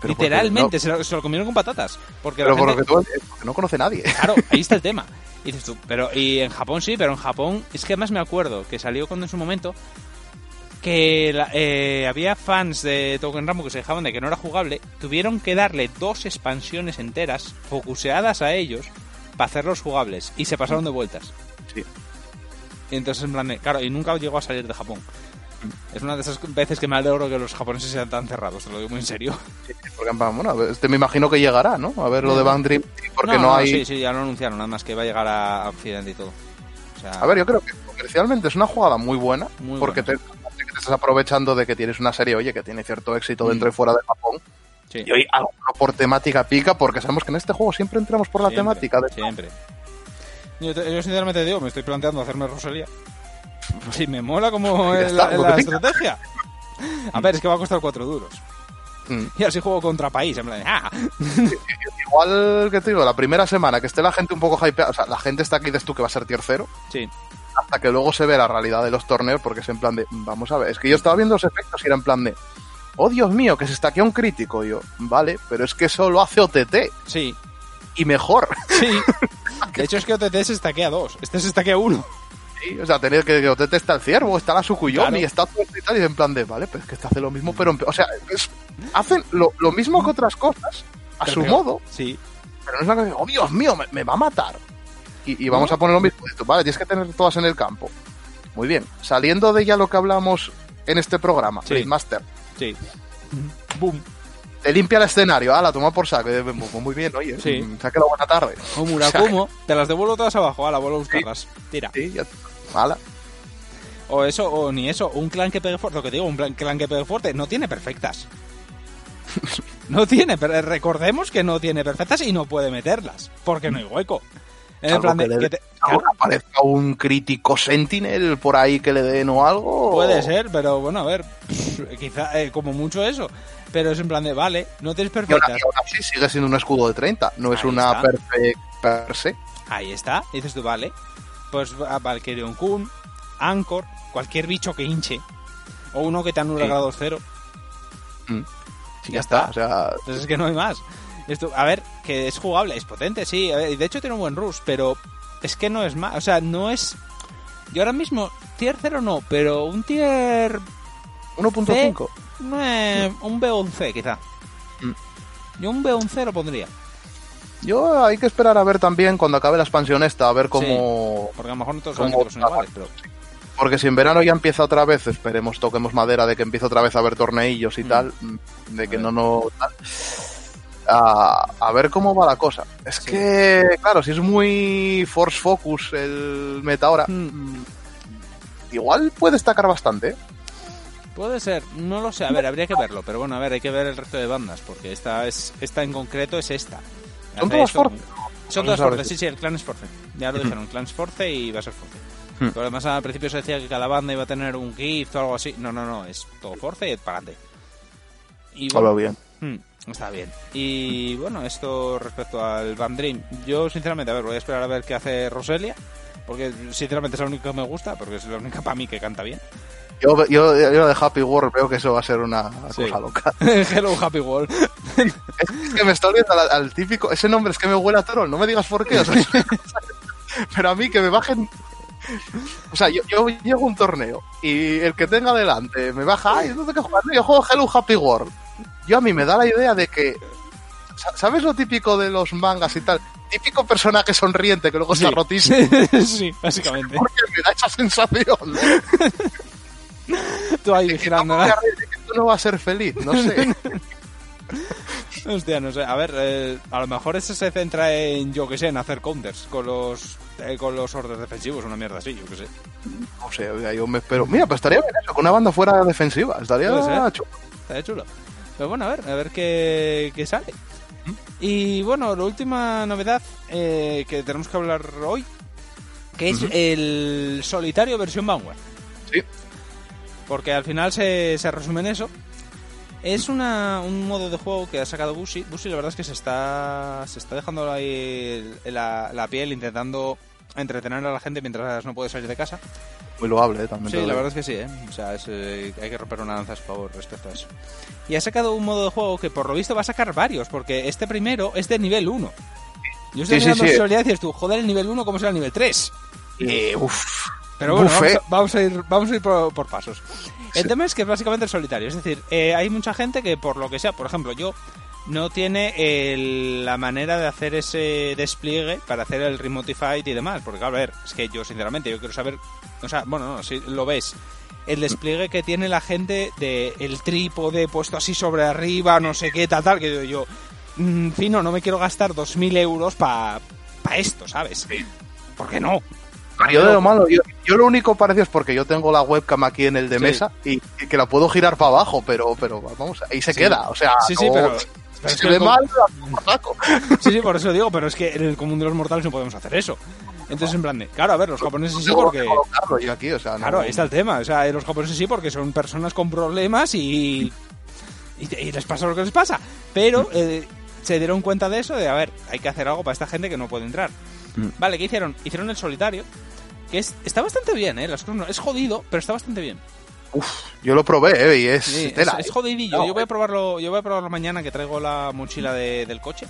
Pero
Literalmente,
no-
se, lo, se lo comieron con patatas. Porque
pero
la
por
gente-
lo que tú no conoce nadie.
Claro, ahí está el tema. Y dices tú, pero y en Japón sí, pero en Japón es que además me acuerdo que salió cuando en su momento que la- eh, había fans de Token Rambo que se dejaban de que no era jugable, tuvieron que darle dos expansiones enteras focuseadas a ellos para hacerlos jugables y se pasaron de vueltas.
Sí.
Y entonces en plan, de- claro, y nunca llegó a salir de Japón. Es una de esas veces que me alegro que los japoneses sean tan cerrados, te lo digo muy en serio.
Porque, bueno, este me imagino que llegará, ¿no? A ver lo de Bang Dream, porque no, hay...
Sí, sí, ya lo anunciaron, nada más que va a llegar a Occidente y todo.
A ver, yo creo que comercialmente es una jugada muy buena, porque Te, estás aprovechando de que tienes una serie, oye, que tiene cierto éxito dentro y fuera de Japón. Y hoy algo por temática pica, porque sabemos que en este juego siempre entramos por la temática. De...
Siempre. Yo, yo, sinceramente digo, me estoy planteando hacerme Rosalía. Si me mola como la, estrategia. A ver, es que va a costar cuatro duros. Mm. Y así juego contra país, en plan, ¡ah!
Igual que te digo, la primera semana que esté la gente un poco hypeada, o sea, la gente está aquí, dices tú que va a ser tier cero.
Sí.
Hasta que luego se ve la realidad de los torneos, porque es en plan de, vamos a ver, es que yo estaba viendo los efectos y era en plan de, oh Dios mío, que se estaquea un crítico. Y yo, vale, pero es que eso lo hace OTT.
Sí.
Y mejor.
Sí. De hecho es que OTT se estaquea dos, este se estaquea uno.
Sí, o sea, tener que, OTT está el ciervo, está la Sukuyomi, está todo y tal, y en plan de, vale, pero es que este hace lo mismo, pero, o sea, hacen lo, mismo que otras cosas, a su modo.
Sí.
Pero no es la que, oh Dios mío, me, va a matar. Y, vamos a poner lo mismo. Vale, tienes que tener todas en el campo. Muy bien. Saliendo de ya lo que hablamos en este programa, sí. Master.
Sí. Boom.
Te limpia el escenario, ah, la toma por saco. Muy bien, oye.
Sí.
Se ha quedado buena tarde.
O Murakumo, te las devuelvo todas abajo, la vuelvo a buscarlas. Tira.
Sí, ya. Mala.
O eso, o ni eso, un clan que pegue fuerte, lo que digo, un clan que pegue fuerte, no tiene perfectas. no tiene, pero recordemos que no tiene perfectas y no puede meterlas, porque no hay hueco.
En plan de, que, te, aparezca un crítico Sentinel por ahí que le den o algo.
Puede ser, pero bueno, a ver, quizá eh, como mucho eso. Pero es en plan de, vale, no tienes perfectas.
Y sigue siendo un escudo de 30, no es una perfect per se.
Ahí está, dices tú, vale. Pues Valkyrion Kun, Anchor, cualquier bicho que hinche. O uno que te anula sí. grado cero.
Mm. ya, está. O sea...
Entonces es que no hay más. Esto, a ver, que es jugable, es potente, sí. de hecho tiene un buen rush, pero es que no es más. O sea, no es. Yo ahora mismo, tier 0 no, pero un tier.
1.5.
un B11 quizá. Mm. Yo un B11 lo pondría.
Yo hay que esperar a ver también cuando acabe la expansión esta, a ver cómo.
porque a lo mejor no todos son iguales, pero.
Porque si en verano ya empieza otra vez, esperemos, toquemos madera de que empiece otra vez a haber torneillos y mm. tal, de que no, no. Tal a, ver cómo va la cosa. Es que, claro, si es muy Force Focus el meta ahora, igual puede destacar bastante.
Puede ser, no lo sé, a ver, habría que verlo, pero bueno, a ver, hay que ver el resto de bandas, porque esta es esta en concreto es esta.
¿Son todas Force?
Son todas Force, sí, sí, el clan es Force. Ya lo dijeron, el clan es Force y va a ser Force. Hmm. Pero además al principio se decía que cada banda iba a tener un gift o algo así. No, no, no, es todo Force y para adelante.
Y bueno, bien.
Hmm. Está bien. Y bueno, esto respecto al Van Dream. Yo, sinceramente, a ver, voy a esperar a ver qué hace Roselia. Porque, sinceramente, es la única que me gusta. Porque es la única para mí que canta bien.
Yo, yo, yo, de Happy World veo que eso va a ser una cosa loca.
Hello Happy World.
es que me estoy viendo al, típico. Ese nombre es que me huele a troll. No me digas por qué. pero a mí que me bajen o sea, yo, yo, llego a un torneo y el que tenga delante me baja, ay, ¿dónde que jugar? Yo juego Hello Happy World yo a mí me da la idea de que, ¿sabes lo típico de los mangas y tal? Típico personaje sonriente que luego se está rotísimo.
sí, básicamente.
Porque me da esa sensación.
Tú ahí vigilando.
Tú no vas a ser feliz, no sé.
Hostia, no sé. A ver, eh, a lo mejor ese se centra en, yo que sé, en hacer counters con los eh, con los órdenes defensivos, una mierda así, yo que sé.
No sé, yo me espero. Mira, pues estaría bien eso, con una banda fuera defensiva. Estaría chulo.
Estaría chulo. Pero bueno, a ver, a ver qué, sale. Y bueno, la última novedad eh, que tenemos que hablar hoy, que es el solitario versión Vanguard.
Sí.
Porque al final se, se resume en eso. Es una, un modo de juego que ha sacado Bushi. Bushi la verdad es que se está, se está dejando ahí la, la piel intentando entretener a la gente mientras no puede salir de casa.
Muy loable, ¿eh? también.
Sí, la verdad es que sí, ¿eh? O sea, eh, hay que romper una lanza a su favor respecto a eso. Y ha sacado un modo de juego que por lo visto va a sacar varios, porque este primero es de nivel 1. Yo estoy sí, sí, sí. y dices tú, joder, el nivel 1, ¿cómo será el nivel 3?
Eh, uf.
Pero bueno, vamos a, ir, vamos a ir por, pasos. El tema es que es básicamente el solitario. Es decir, eh, hay mucha gente que por lo que sea, por ejemplo, yo no tiene la manera de hacer ese despliegue para hacer el remote fight y demás. Porque, claro, a ver, es que yo, sinceramente, yo quiero saber. O sea, bueno, no, si lo ves el despliegue que tiene la gente de el trípode puesto así sobre arriba, no sé qué, tal, tal, que digo yo, mm, fino, no me quiero gastar 2.000 euros para pa esto, ¿sabes? ¿Por qué no?
Yo de lo malo, yo, yo lo único parecido es porque yo tengo la webcam aquí en el de
Sí.
mesa y, y que la puedo girar para abajo, pero, pero vamos, ahí se
Sí.
queda. O sea,
Sí, sí, pero...
si se ve mal, la saco.
Sí, sí, por eso digo, pero es que en el común de los mortales no podemos hacer eso. Entonces, en plan de, claro, a ver, los japoneses sí porque...
yo aquí, o sea, no-
Claro, ahí está el tema. O sea, los japoneses sí porque son personas con problemas y, y, y les pasa lo que les pasa. Pero eh, se dieron cuenta de eso, de, a ver, hay que hacer algo para esta gente que no puede entrar.
Mm.
Vale, ¿qué hicieron? Hicieron el solitario, que es, está bastante bien, ¿eh? Las cosas no- es jodido, pero está bastante bien.
Yo lo probé, eh, y es
Sí,
tela.
es
eh.
jodidillo.
No,
yo voy a probarlo, yo voy a probarlo mañana que traigo la mochila de- del coche.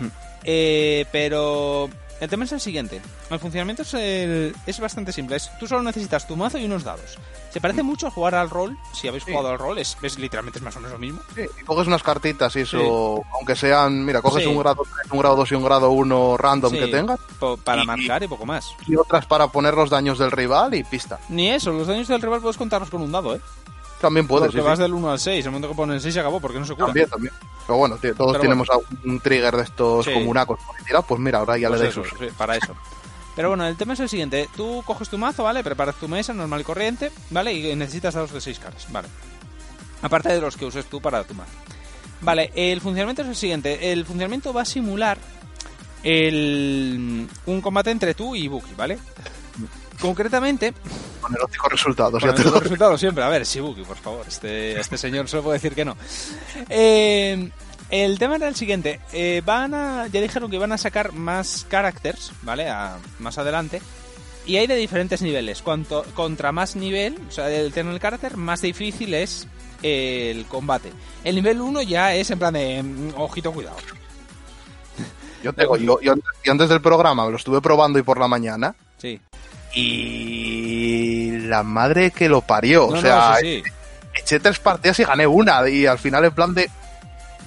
Hmm.
Eh, pero el tema es el siguiente. El funcionamiento es, el- es bastante simple. Es- tú solo necesitas tu mazo y unos dados. Se parece mucho a jugar al rol. Si habéis
Sí.
jugado al rol, es, es literalmente es más o menos lo mismo.
Sí, y coges unas cartitas y eso, aunque sean, mira, coges
Sí.
un grado 3, un grado 2 y un grado 1 random
Sí,
que tengas
po- para
Y-
marcar y poco más.
y otras para poner los daños del rival y pista.
Ni eso, los daños del rival puedes contarlos con un dado, ¿eh?
También puedes,
Porque
sí,
vas
sí.
del 1 al 6. El momento que pones 6 se acabó porque no se cura.
También, también. Pero bueno, tío, todos
Pero
tenemos un trigger de estos
Sí.
comunacos pues mira, ahora ya
Pues
le
eso, sí, para eso. Pero bueno, el tema es el siguiente. Tú coges tu mazo, ¿vale? Preparas tu mesa normal y corriente, ¿vale? Y necesitas dados de 6 caras, ¿vale? Aparte de los que uses tú para tu mazo. Vale, el funcionamiento es el siguiente. El funcionamiento va a simular el, un combate entre tú y Buki, ¿vale? Concretamente,
Con eróticos resultados,
con
ya te
el
lo
resultado siempre. A ver, Shibuki, por favor. Este, este señor solo puede decir que no. Eh, el tema era el siguiente. eh, van a, ya dijeron que iban a sacar más characters, ¿vale? A- más adelante. Y hay de diferentes niveles. Cuanto, contra más nivel, o sea, el tener el carácter, más difícil es el combate. El nivel 1 ya es en plan de... mm, Ojito, cuidado.
Yo tengo, yo, yo, yo antes del programa me lo estuve probando y por la mañana.
Sí.
Y la madre que lo parió.
No,
o sea,
no, sí, sí.
eché tres partidas y gané una. Y al final, en plan de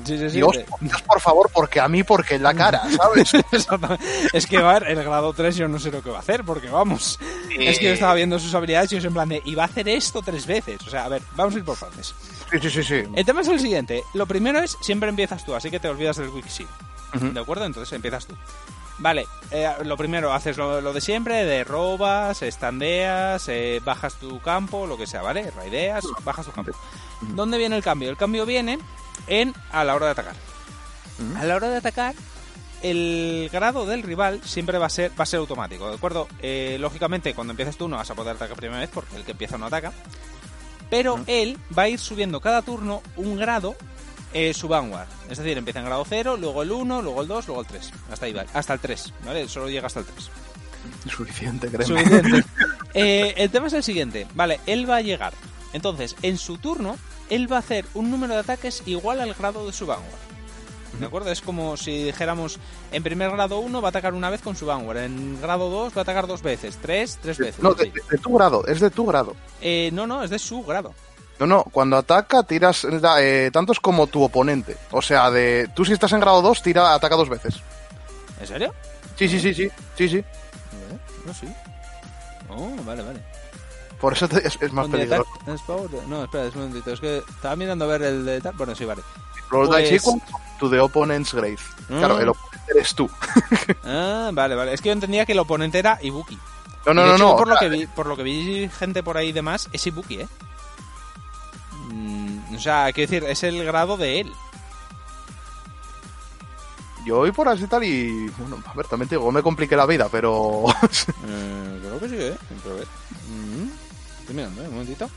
Sí,
Dios, por favor, porque a mí, porque en la cara, ¿sabes?
Es que va el grado 3 yo no sé lo que va a hacer, porque vamos. Es que yo estaba viendo sus habilidades y yo en plan de, y va a hacer esto tres veces. O sea, a ver, vamos a ir por partes.
Sí, sí, sí, sí.
El tema es el siguiente. Lo primero es, siempre empiezas tú, así que te olvidas del Wixi. ¿De acuerdo? Entonces empiezas tú. Vale, eh, lo primero, haces lo, lo de siempre, de robas, estandeas, eh, bajas tu campo, lo que sea, ¿vale? Raideas, bajas tu campo. ¿Dónde viene el cambio? El cambio viene en a la hora de atacar. A la hora de atacar, el grado del rival siempre va a ser, va a ser automático, ¿de acuerdo? Eh, lógicamente, cuando empieces tú no vas a poder atacar primera vez porque el que empieza no ataca. Pero él va a ir subiendo cada turno un grado eh, su vanguard. Es decir, empieza en grado 0, luego el 1, luego el 2, luego el 3. Hasta ahí va. Hasta el 3, ¿vale? Solo llega hasta el 3.
Suficiente.
Suficiente. Eh, el tema es el siguiente. Vale, él va a llegar. Entonces, en su turno, él va a hacer un número de ataques igual al grado de su vanguard. ¿De acuerdo? Es como si dijéramos, en primer grado 1 va a atacar una vez con su vanguard, en grado 2 va a atacar dos veces, 3, tres veces.
No, de, de tu grado, es de tu grado.
Eh, no, no, es de su grado.
No, no, cuando ataca tiras eh, tantos como tu oponente. O sea, de tú si estás en grado 2, tira, ataca dos veces.
¿En serio?
Sí, sí, sí, sí, sí, sí.
No, sí. Oh, vale, vale.
Por eso te- es, es más peligroso.
No, espera, es un momentito. Es que estaba mirando a ver el de tal. Bueno, sí, vale.
Los
Pues-
dice equal to the opponent's grave.
Mm.
Claro, el oponente eres tú.
Ah, vale, vale. Es que yo entendía que el oponente era Ibuki.
No, no,
de
no,
hecho,
no.
Por lo, que vi, por lo que vi gente por ahí y demás, es Ibuki, ¿eh? O sea, quiero decir, es el grado de él.
Yo voy por así tal y. Bueno, a ver, también te digo, me compliqué la vida, pero.
Eh, creo que sí, ¿eh? Pero ver. Mm, Estoy mirando, ¿eh? Un momentito.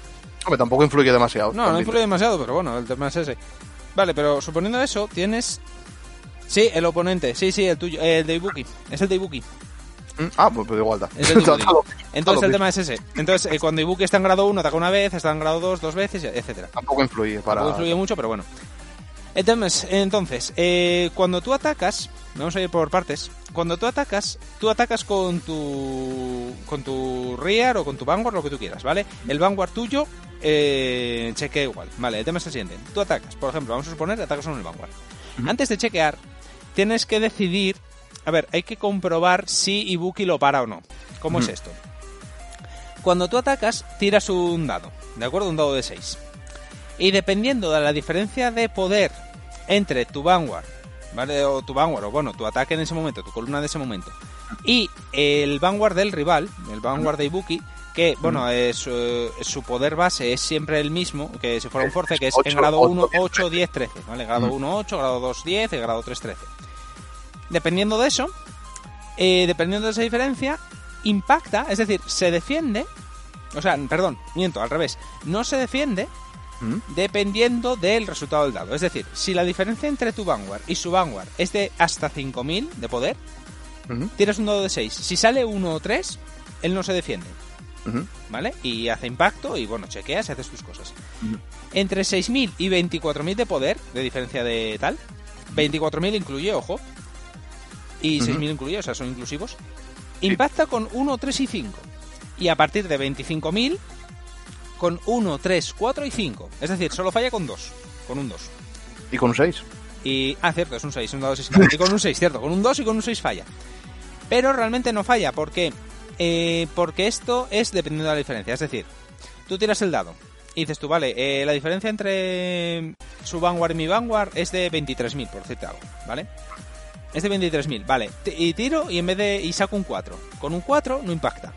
Hombre, tampoco influye demasiado.
No, no influye demasiado, pero bueno, el tema es ese. Vale, pero suponiendo eso, tienes... Sí, el oponente. Sí, sí, el tuyo. El de Ibuki. Es el de Ibuki.
Mm, Ah, pues, pues igual da.
Entonces el tema es ese. Entonces, eh, cuando Ibuki está en grado 1, ataca una vez, está en grado 2, dos veces, etcétera.
Tampoco influye para.
Tampoco influye mucho, pero bueno. El tema es, entonces, eh, cuando tú atacas, vamos a ir por partes. Cuando tú atacas, tú atacas con tu con tu rear o con tu vanguard, lo que tú quieras, ¿vale? El vanguard tuyo eh, chequea igual, ¿vale? El tema es el siguiente. Tú atacas, por ejemplo, vamos a suponer que atacas con el vanguard. Antes de chequear, tienes que decidir, a ver, hay que comprobar si Ibuki lo para o no. ¿Cómo es
Ujú.
esto? Cuando tú atacas, tiras un dado, ¿de acuerdo? Un dado de 6. Y dependiendo de la diferencia de poder entre tu Vanguard, ¿vale? O tu Vanguard, o bueno, tu ataque en ese momento, tu columna de ese momento, y el Vanguard del rival, el Vanguard de Ibuki, que, bueno, eh, su, su poder base es siempre el mismo, que si fuera un Force, que es en grado
ocho,
1,
diez,
8, 10, 13, ¿vale? Grado
Mm.
1, 8, grado 2, 10 y grado 3, 13. Dependiendo de eso, eh, dependiendo de esa diferencia, impacta, es decir, se defiende, o sea, perdón, miento, al revés, no se defiende
¿Mm?
dependiendo del resultado del dado. Es decir, si la diferencia entre tu Vanguard y su Vanguard es de hasta 5000 de poder,
Ujú,
tienes un dado de 6. Si sale 1 o 3, él no se defiende,
ujú.
¿vale? Y hace impacto y bueno, chequeas y haces tus cosas.
Ujú.
Entre 6000 y 24000 de poder, de diferencia de tal, 24000 incluye, ojo, y
Ujú.
6000 incluye, o sea, son inclusivos, impacta con 1, 3 y 5. Y a partir de 25.000, con 1, 3, 4 y 5. Es decir, solo falla con 2. Con un 2.
Y con un 6.
Y, ah, cierto, es un 6, un dado de 6. Y con un 6, cierto, con un 2 y con un 6 falla. Pero realmente no falla, ¿por qué? Eh, porque esto es dependiendo de la diferencia. Es decir, tú tiras el dado y dices tú, vale, eh, la diferencia entre su Vanguard y mi Vanguard es de 23.000, por decirte algo, ¿vale? Es de 23.000, vale. Y tiro y en vez de. y saco un 4. Con un 4 no impacta.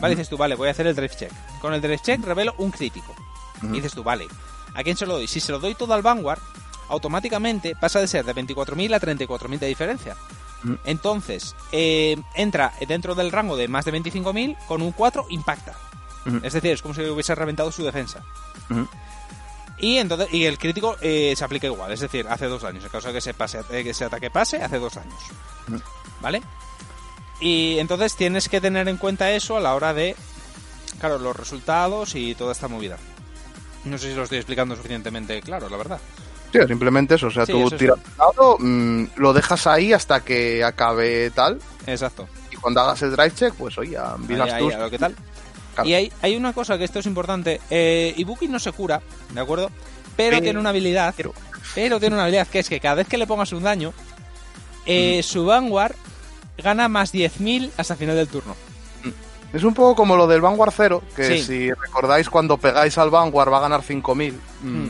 Vale, dices tú, vale, voy a hacer el drift check. Con el drift check revelo un crítico. Y dices tú, vale, ¿a quién se lo doy? Si se lo doy todo al Vanguard, automáticamente pasa de ser de 24.000 a 34.000 de diferencia. Entonces, eh, entra dentro del rango de más de 25.000, con un 4 impacta. Es decir, es como si hubiese reventado su defensa. Y entonces y el crítico eh, se aplica igual, es decir, hace dos daños. En caso de que, se pase, eh, que ese ataque pase, hace dos daños.
Ujú.
¿Vale? Y entonces tienes que tener en cuenta eso a la hora de, claro, los resultados y toda esta movida. No sé si lo estoy explicando suficientemente claro, la verdad.
Sí, simplemente eso. O sea,
Sí,
tú
es
tiras el dado, mm, lo dejas ahí hasta que acabe tal.
Exacto.
Y cuando hagas el drive check, pues oye,
Ahí,
miras tus.
a lo que tal.
Claro.
Y hay, hay una cosa que esto es importante. Eh, Ibuki no se cura, ¿de acuerdo? Pero
Pero-
tiene una habilidad.
pero-
Pero tiene una habilidad que es que cada vez que le pongas un daño, eh, su Vanguard gana más 10.000 hasta final del turno.
Es un poco como lo del Vanguard 0, que
Sí.
si recordáis cuando pegáis al Vanguard va a ganar 5000. Mm.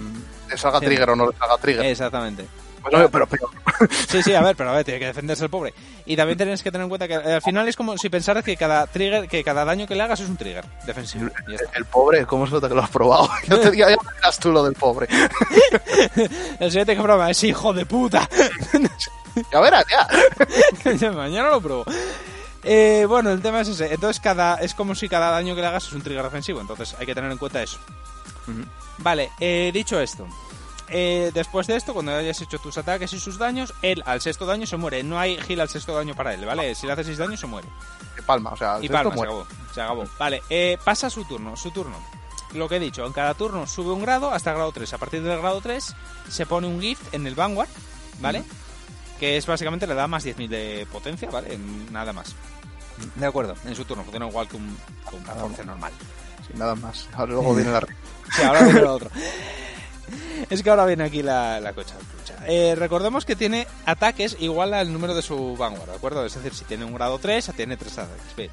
Le salga
Sí.
trigger o no le salga trigger.
Exactamente.
Pero peor.
Sí, sí, a ver, pero a ver, tiene que defenderse el pobre. Y también tienes que tener en cuenta que eh, al final es como si pensaras que cada trigger, que cada daño que le hagas es un trigger defensivo.
El pobre, ¿cómo se nota que lo has probado? Yo te digo, ya me dirás tú lo del pobre.
El siguiente que broma es hijo de puta.
Ya verás, ya.
Mañana lo pruebo. Eh, bueno, el tema es ese. Entonces, cada es como si cada daño que le hagas es un trigger defensivo. Entonces, hay que tener en cuenta eso. Vale, eh, dicho esto. Eh, después de esto, cuando hayas hecho tus ataques y sus daños, él al sexto daño se muere. No hay heal al sexto daño para él, ¿vale? Si le hace seis daños, se muere.
De palma, o sea,
Y palma, se acabó. Se acabó. Vale, eh, pasa su turno. Su turno. Lo que he dicho, en cada turno sube un grado hasta el grado 3. A partir del grado 3 se pone un gift en el Vanguard, ¿vale? Que es básicamente le da más 10.000 de potencia, ¿vale? Nada más. De acuerdo, en su turno funciona igual que un, que un Force normal.
Sí, nada más. Ahora luego viene la...
Sí, ahora viene lo otro. Es que ahora viene aquí la, la cocha. Eh, recordemos que tiene ataques igual al número de su Vanguard, ¿de acuerdo? Es decir, si tiene un grado 3, tiene 3 ataques. Bien.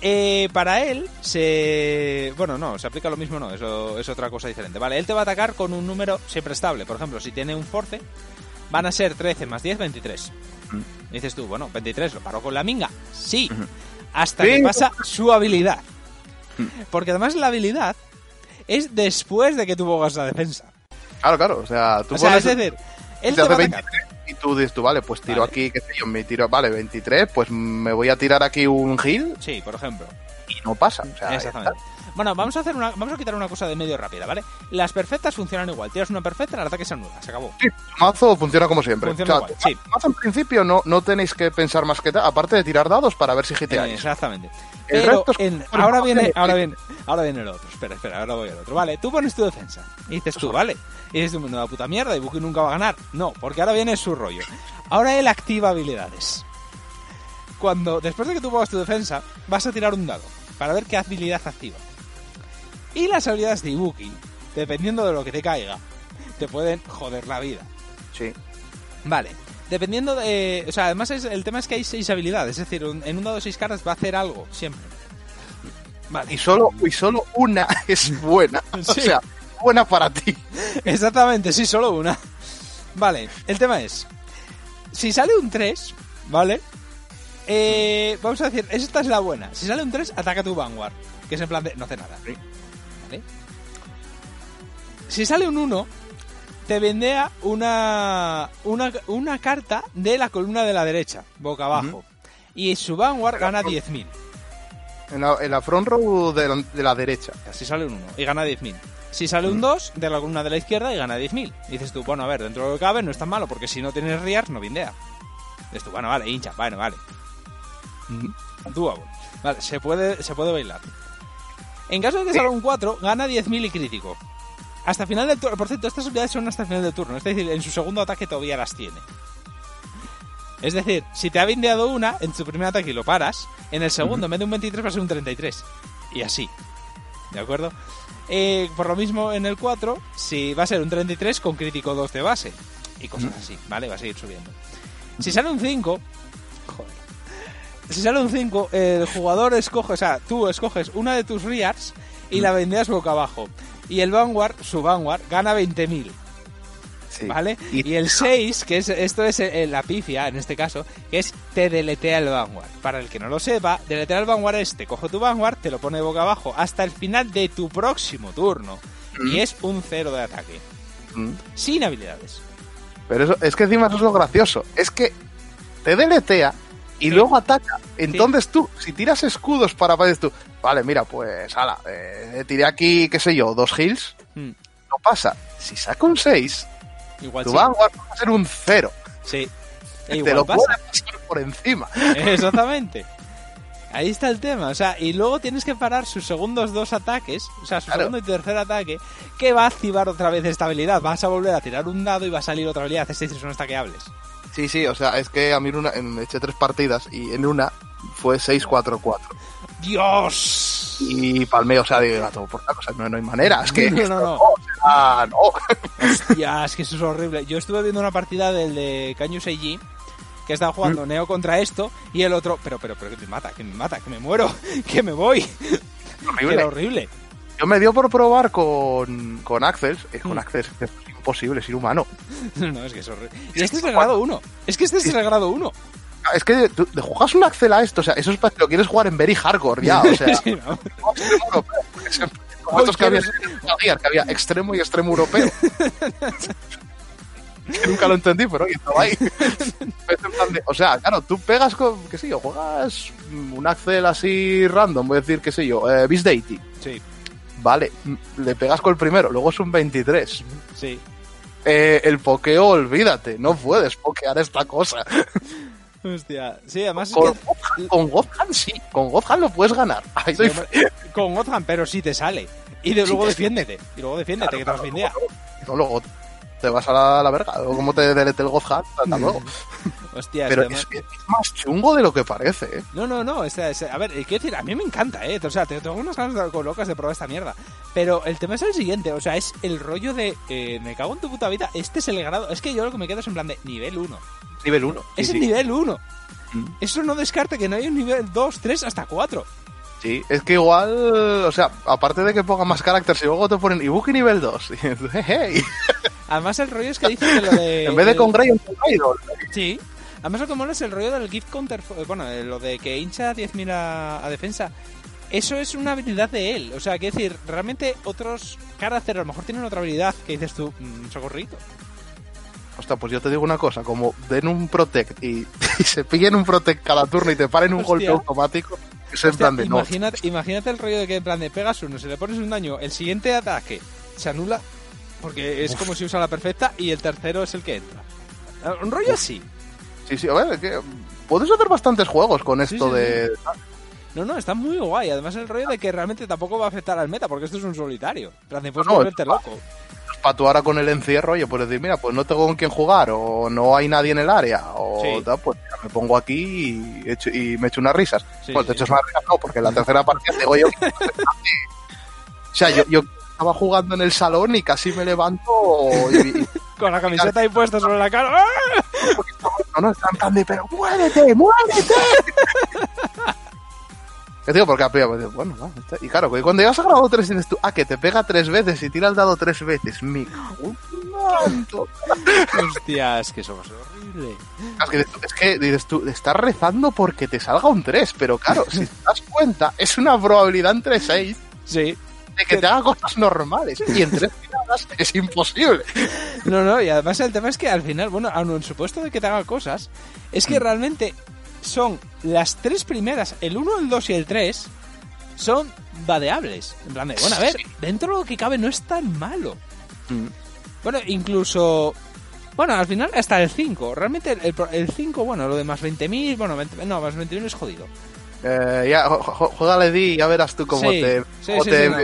Eh, para él se... Bueno, no, se aplica lo mismo, no, eso es otra cosa diferente. Vale, él te va a atacar con un número siempre estable. Por ejemplo, si tiene un Force, van a ser 13 más 10, 23. Y dices tú, bueno, 23, ¿lo paro con la minga? Sí. Hasta que pasa su habilidad. Porque además la habilidad es después de que tú pongas la defensa.
Claro, claro, o sea, tú
o sea,
pones...
es decir, él
te
te va
hace
a atacar.
23 y tú dices tú, vale, pues tiro
Vale.
aquí, qué sé yo, me tiro, vale, 23, pues me voy a tirar aquí un heal
Sí, por ejemplo.
y no pasa. O sea,
Exactamente. Bueno, vamos a hacer una, vamos a quitar una cosa de medio rápida, ¿vale? Las perfectas funcionan igual. Tiras una perfecta, el ataque se anula, se acabó.
Sí, mazo funciona como siempre.
Funciona
o sea,
igual, sí.
mazo en principio no, no tenéis que pensar más que tal, aparte de tirar dados para ver si
Eh,
hiteáis.
exactamente.
El
Pero
resto es-
en- ahora viene, ahora viene, ahora viene el otro. Espera, espera, ahora voy al otro. Vale, tú pones tu defensa. Y dices tú, vale. Y dices una puta mierda, y Buki nunca va a ganar. No, porque ahora viene su rollo. Ahora él activa habilidades. Cuando, después de que tú pongas tu defensa, vas a tirar un dado para ver qué habilidad activa. Y las habilidades de Ibuki, dependiendo de lo que te caiga, te pueden joder la vida.
Sí.
Vale. Dependiendo de. O sea, además es, el tema es que hay seis habilidades. Es decir, un- en un dado de seis caras va a hacer algo, siempre. Vale.
Y solo, y solo una es buena. O sea, buena para ti.
Exactamente, sí, solo una. Vale, el tema es, si sale un 3, ¿vale? Eh, vamos a decir, esta es la buena. Si sale un 3, ataca tu Vanguard, que es en plan de no hace nada. ¿Vale? Si sale un 1, te vendea una, una, una carta de la columna de la derecha, boca abajo. Y su Vanguard gana 10.000.
En la, en la front row de la, de la derecha.
Si sale un 1 y gana 10.000. Si sale un 2 de la columna de la izquierda y gana 10.000. Y dices tú, bueno, a ver, dentro de lo que cabe no es tan malo, porque si no tienes Rears no vindea. Dices tú, bueno, vale, hincha, bueno, vale. Doable. Vale, se puede, se puede bailar. En caso de que salga un 4, gana 10.000 y crítico. Hasta final del turno. Por cierto, estas habilidades son hasta final del turno. Es decir, en su segundo ataque todavía las tiene. Es decir, si te ha vindeado una en tu primer ataque y lo paras, en el segundo, en vez de un 23, va a ser un 33. Y así. ¿De acuerdo? Eh, por lo mismo, en el 4, si va a ser un 33 con crítico 2 de base. Y cosas así, ¿vale? Va a seguir subiendo. Si sale un 5. Joder. Si sale un 5, el jugador escoge, o sea, tú escoges una de tus Rears y la vendeas boca abajo. Y el Vanguard, su Vanguard, gana 20.000.
Sí.
¿Vale?
Y-
el 6, que es esto es eh, la pifia en este caso, que es te deletea el Vanguard. Para el que no lo sepa, deletear el Vanguard es te coge tu Vanguard, te lo pone boca abajo hasta el final de tu próximo turno. Y es un cero de ataque.
Mm.
Sin habilidades.
Pero eso, es que encima eso es lo gracioso. Es que te deletea y luego ataca. Entonces tú, si tiras escudos para dices tú, vale, mira, pues, ala, eh, tiré aquí, qué sé yo, dos heals,
Mm,
no pasa. Si saca un 6,
Igual
tu
sí.
Vanguard va a ser un 0.
Sí. E
Te lo
pasa.
puede pasar por encima.
Exactamente. Ahí está el tema, o sea, y luego tienes que parar sus segundos dos ataques, o sea, su
Claro.
segundo y tercer ataque, que va a activar otra vez esta habilidad. Vas a volver a tirar un dado y va a salir otra habilidad. Es decir, son hasta que hables.
Sí, sí, o sea, es que a mí en una, en- eché tres partidas y en una fue 6-4-4.
¡Dios!
Y palmeo, o sea, digo, gato, por la cosa, no, no hay manera, es que
No, no,
esto
no.
o sea, no.
Hostia, es que eso es horrible. Yo estuve viendo una partida del de Caño Seiji que estaba jugando
Mm.
Neo contra esto y el otro, pero, pero, pero que me mata, que me mata, que me muero, que me voy. Que
Horrible.
era horrible.
Yo me dio por probar con, con Axel, eh, con
Mm.
Axel es imposible, es inhumano.
No, es que es horrible. Y este es el grado 1. Es que este es el grado 1.
Es que tú juegas un Axel a esto, o sea, eso es para que lo quieres jugar en very hardcore ya, o sea,
Sí, ¿no?
como estos que había, que había extremo y extremo europeo. que nunca lo entendí, pero oye, estaba ahí. O sea, claro, tú pegas con, qué sé yo, juegas un Axel así random, voy a decir, qué sé yo, eh, Beast Deity.
Sí,
Vale, le pegas con el primero, luego es un 23.
sí.
Eh, el pokeo, olvídate, no puedes pokear esta cosa.
Hostia. Sí, además es
Con,
que
Gotham- con Gotham sí, con Gotham lo puedes ganar. Ahí
Sí, con Gotham, pero sí te sale. Y de, luego defiéndete. Y luego defiéndete, que te las vindea.
No, luego te vas a la, la verga. Luego como te delete el Gotham, hasta luego.
Hostia,
Pero es, es más chungo de lo que parece, ¿eh?
No, no, no. este- este- a ver, eh, quiero decir, a mí me encanta, ¿eh? O sea, te- tengo unas ganas de- locas de probar esta mierda. Pero el tema es el siguiente. O sea, es el rollo de. eh, me cago en tu puta vida. Este es el grado. Es que yo lo que me quedo es en plan de nivel 1.
Nivel 1. Sí,
es
sí.
el nivel 1.
Mm.
Eso no descarta que no hay un nivel 2, 3, hasta 4.
Sí, es que igual, o sea, aparte de que pongan más carácter, si luego te ponen Ibuki nivel 2, y dices, "Hey,
Además, el rollo es que dicen que lo de.
en vez de con Grey, con Idol.
Sí. Además, lo que mola es el rollo del gift counter. eh, Bueno, eh, lo de que hincha 10.000 a, a defensa. Eso es una habilidad de él. O sea, quiero decir, realmente otros carácter a lo mejor tienen otra habilidad que dices tú, mm, socorrito.
Hostia, pues yo te digo una cosa, como den un protect y, y se pillen un protect cada turno y te paren un
Hostia.
golpe automático, es en
Hostia,
plan de no.
imagínate, el rollo de que en plan de pegas uno, si le pones un daño, el siguiente ataque se anula porque es como si usa la perfecta y el tercero es el que entra. Ah, Un rollo así.
Sí, sí, a ver, es que puedes hacer bastantes juegos con esto
sí,
de...
No, no, está muy guay. Además el rollo de que realmente tampoco va a afectar al meta porque esto es un solitario. De puedes
No,
volverte loco.
Para tú ahora con el encierro, oye, puedes decir, mira, pues no tengo con quién jugar, o no hay nadie en el área, o tal, pues ya me pongo aquí y, echo- y me echo unas risas. Pues te echas unas risas, no, porque en la tercera partida digo yo... o sea, yo, yo estaba jugando en el salón y casi me levanto y, y-
Con la camiseta ahí puesta sobre la cara.
No, no, están tan de, pero muévete, muévete. Que digo, porque pues, bueno, va, y claro, cuando llegas a grado 3 dices tú, ah, que te pega tres veces y tira el dado tres veces. En manto.
Hostias, que somos horrible.
Es que, es que dices tú, estás rezando porque te salga un 3, pero claro, si te das cuenta, es una probabilidad entre 6
Sí.
De que te haga cosas normales. Y en tres tiradas es imposible.
No, no, y además el tema es que al final, bueno, aun en supuesto de que te haga cosas, es que realmente son las tres primeras, el 1, el 2 y el 3, son vadeables. En plan de, bueno, a ver, dentro de lo que cabe no es tan malo. Bueno, incluso... Bueno, al final hasta el 5. Realmente el, el 5, bueno, lo de más 20.000, bueno, 20 no, más 20.000 es jodido.
Eh, ya, ju- ju- juégale di y ya verás tú cómo
Sí,
te,
sí,
cómo
sí,
te
no,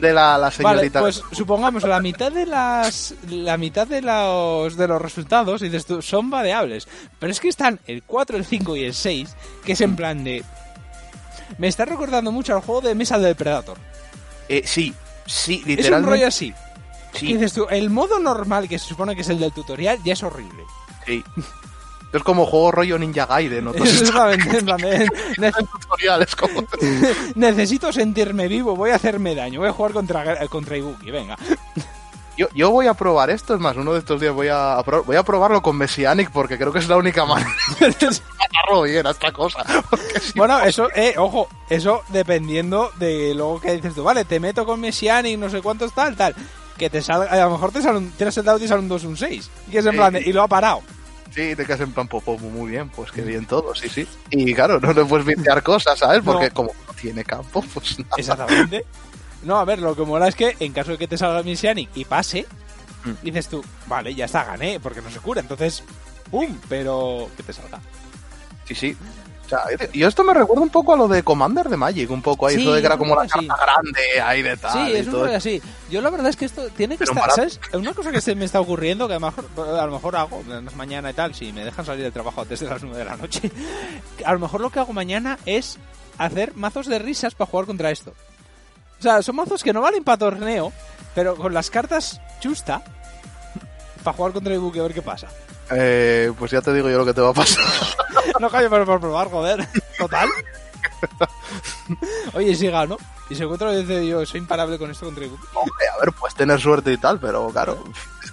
te la, la
Vale,
señorita.
pues supongamos la mitad de las la mitad de los de los resultados dices tú son variables, pero es que están el 4, el 5 y el 6, que es en plan de me está recordando mucho al juego de mesa del Predator.
Eh, sí, sí,
Es un
literalmente.
rollo así.
sí,
Y dices tú, el modo normal que se supone que es el del tutorial ya es horrible.
sí. Es como juego rollo Ninja Gaiden,
Exactamente,
tutoriales como...
necesito sentirme vivo, voy a hacerme daño, voy a jugar contra contra Ibuki, venga.
Yo, yo voy a probar esto, es más, uno de estos días voy a, voy a probarlo con Messianic porque creo que es la única manera de matarlo bien a esta cosa. Si
Bueno, eso, eh, ojo, eso dependiendo de luego que dices tú, vale, te meto con Messianic, no sé cuántos tal, tal, que te salga, a lo mejor te sale un, tienes el dado y te sale un 2, un 6, y es en plan, de- y lo ha parado.
Sí, te quedas en plan, pues, muy bien, pues que bien todo, sí, sí. Y claro, no le puedes viciar cosas, ¿sabes? Porque
No.
como no tiene campo, pues nada.
Exactamente. No, a ver, lo que mola es que en caso de que te salga el Messianic y pase,
Mm.
dices tú, vale, ya está, gané, porque no se cura, entonces, ¡pum! Pero que te salga.
Sí, sí. O sea, y esto me recuerda un poco a lo de Commander de Magic, un poco ahí,
Sí,
eso de que era como la carta grande ahí de tal.
Sí,
y
es un
todo.
rollo así. Yo la verdad es que esto tiene que
Pero
estar. ¿sabes? Una cosa que se me está ocurriendo, que a lo mejor, a lo mejor hago mañana y tal, si me dejan salir del trabajo antes de las 9 de la noche, a lo mejor lo que hago mañana es hacer mazos de risas para jugar contra esto. O sea, son mazos que no valen para torneo, pero con las cartas chusta, para jugar contra Ibuki a ver qué pasa.
Eh, pues ya te digo yo lo que te va a pasar.
No callo pero por probar, joder. Total. Oye, si gano. Y se encuentra y dice yo, soy imparable con esto contra Ibuki.
Hombre, a ver, puedes tener suerte y tal, pero claro.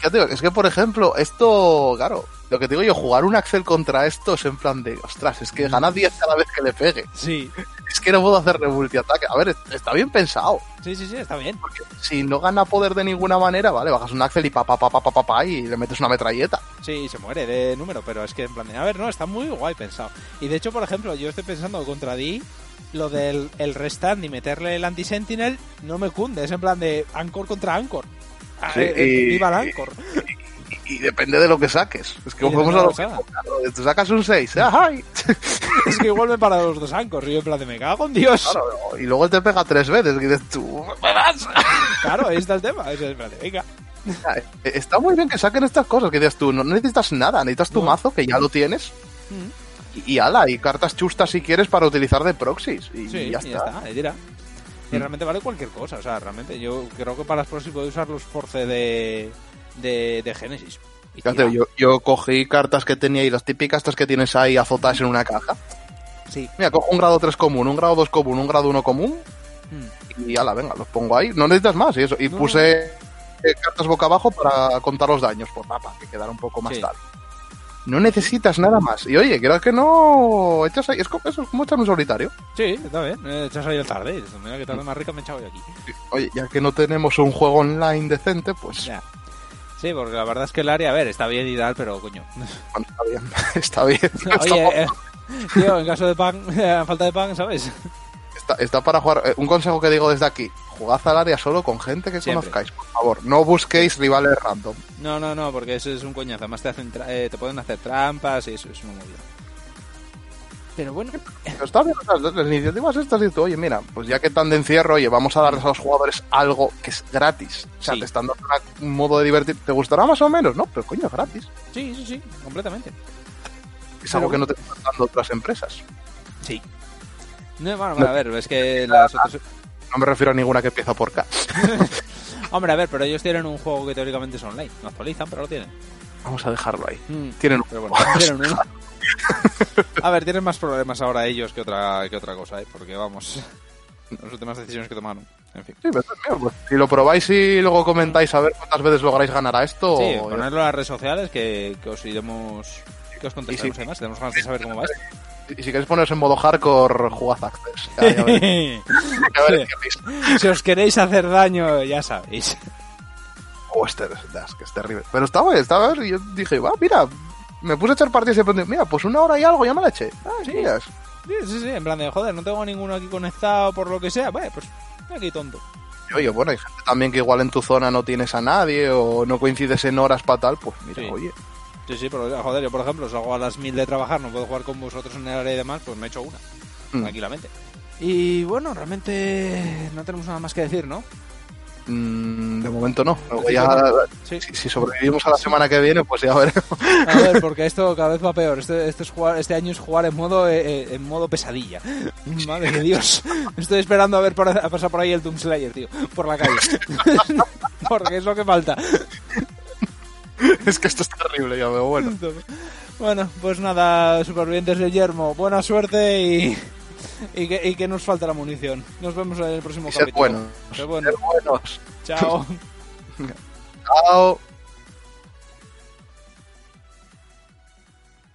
Es que, te digo, es que por ejemplo, esto, claro, lo que te digo yo, jugar un Axel contra esto es en plan de, ostras, es que gana 10 cada vez que le pegue.
Sí,
Es que no puedo hacerle multiataque. A ver, está bien pensado.
sí, sí, sí, está bien.
Si no gana poder de ninguna manera, vale, bajas un Axel y pa, pa, pa, pa, pa, pa, pa, y le metes una metralleta.
Sí, se muere de número, pero es que en plan de, a ver, no, está muy guay pensado. Y de hecho, por ejemplo, yo estoy pensando contra Di, lo del el restand y meterle el anti-sentinel no me cunde, es en plan de Anchor contra Anchor. Ah,
Sí,
eh, eh,
y-
viva el Anchor.
Y, y depende de lo que saques. Es que
depende
a lo
que
claro. Tú sacas un 6, ¡ay!
es que igual me para los dos Anchors y yo en plan de, me cago en Dios.
Claro, y luego él te pega tres veces. Y dices tú, "¿Me das?".
Claro, ahí está el tema. Es en plan de, venga.
Eh, Está muy bien que saquen estas cosas. Que dices tú, no necesitas nada. Necesitas tu
No.
mazo, que ya lo tienes.
Mm.
Y, y ala, y cartas chustas si quieres para utilizar de proxies. Y,
Sí,
y ya está. Mm.
realmente vale cualquier cosa, o sea, realmente yo creo que para las proxies puedo usar los Force de, de, de Genesis.
Yo, yo cogí cartas que tenía y las típicas estas que tienes ahí azotadas en una caja.
Sí.
Mira, cojo un grado 3 común, un grado 2 común, un grado 1 común
Mm.
y ala, venga, los pongo ahí. No necesitas más y eso. Y
No,
puse cartas boca abajo para contar los daños, pues para que quedara un poco más
Sí.
tal. No necesitas nada más. Y oye, creo que no echas ahí, es como, eso es como echar un solitario.
Sí, está bien. Eh, echas ahí el tarde. Mira que tarde más rica me he echado yo aquí.
Oye, ya que no tenemos un juego online decente, pues
Ya. Sí, porque la verdad es que el área, a ver, está bien y tal, pero coño.
bueno, está bien. Está bien.
Oye, eh, tío, en caso de pan, falta de pan, ¿sabes?
Está, está para jugar. eh, un consejo que digo desde aquí: jugad al área solo con gente que
Siempre.
conozcáis, por favor. No busquéis rivales random.
No, no, no, porque eso es un coñazo. Además te, hacen tra- eh, te pueden hacer trampas y eso es una movida. Pero bueno,
Pero está bien, las iniciativas estas y tú, oye, mira, pues ya que están de encierro, oye, vamos a darles a los jugadores algo que es gratis. O sea,
Sí.
te están dando un modo de divertir. ¿Te gustará más o menos? No, pero coño, es gratis.
sí, sí, sí, completamente.
Es algo que no te están dando otras empresas.
Sí. No, bueno, bueno, a ver, es que las otras...
No me refiero a ninguna que empieza por K.
Hombre, a ver, pero ellos tienen un juego que teóricamente es online. No actualizan, pero lo tienen.
Vamos a dejarlo ahí.
Mm,
Tienen un
Pero bueno, tienen uno. A ver, tienen más problemas ahora ellos que otra, que otra cosa, ¿eh? Porque vamos, las últimas decisiones que tomaron. En fin.
Sí, pero, mira, pues, si lo probáis y luego comentáis a ver cuántas veces lográis ganar a esto.
Sí,
o-
ponerlo en las redes sociales que, que os iremos. que os contestaremos
Y sí.
además. Tenemos ganas de saber cómo va esto.
Y si queréis poneros en modo hardcore, jugad Access. Ya, ya veréis. Ya veréis qué risa.
si os queréis hacer daño, ya sabéis.
Oh, este, es que es terrible. Pero estaba, estaba, y yo dije, va, mira, me puse a echar partidas y de repente, mira, pues una hora y algo ya me la eché. Ah,
Sí.
sí.
Sí, sí, sí, en plan de, joder, no tengo ninguno aquí conectado por lo que sea. Bueno, pues aquí tonto.
Y, Oye, bueno, hay gente también que igual en tu zona no tienes a nadie o no coincides en horas para tal, pues mira,
Sí.
oye.
Sí, sí, pero joder, yo por ejemplo, salgo a las mil de trabajar, no puedo jugar con vosotros en el área y demás, pues me he hecho una,
Mm.
tranquilamente. Y bueno, realmente no tenemos nada más que decir, ¿no?
Mm, de momento no. Luego ya,
Sí.
si, si sobrevivimos a la semana que viene, pues ya veremos.
A ver, porque esto cada vez va peor. Este, este, es jugar, este año es jugar en modo eh, eh, en modo pesadilla. Madre de Dios. Estoy esperando a ver por, a pasar por ahí el Doom Slayer, tío. Por la calle. porque es lo que falta.
es que esto es terrible, ya veo, bueno.
Bueno, pues nada, supervivientes del yermo. Buena suerte y, y, que, y que nos falta la munición. Nos vemos en el próximo
Y
capítulo.
buenos.
Sed buenos.
Sed buenos.
Chao.
Chao.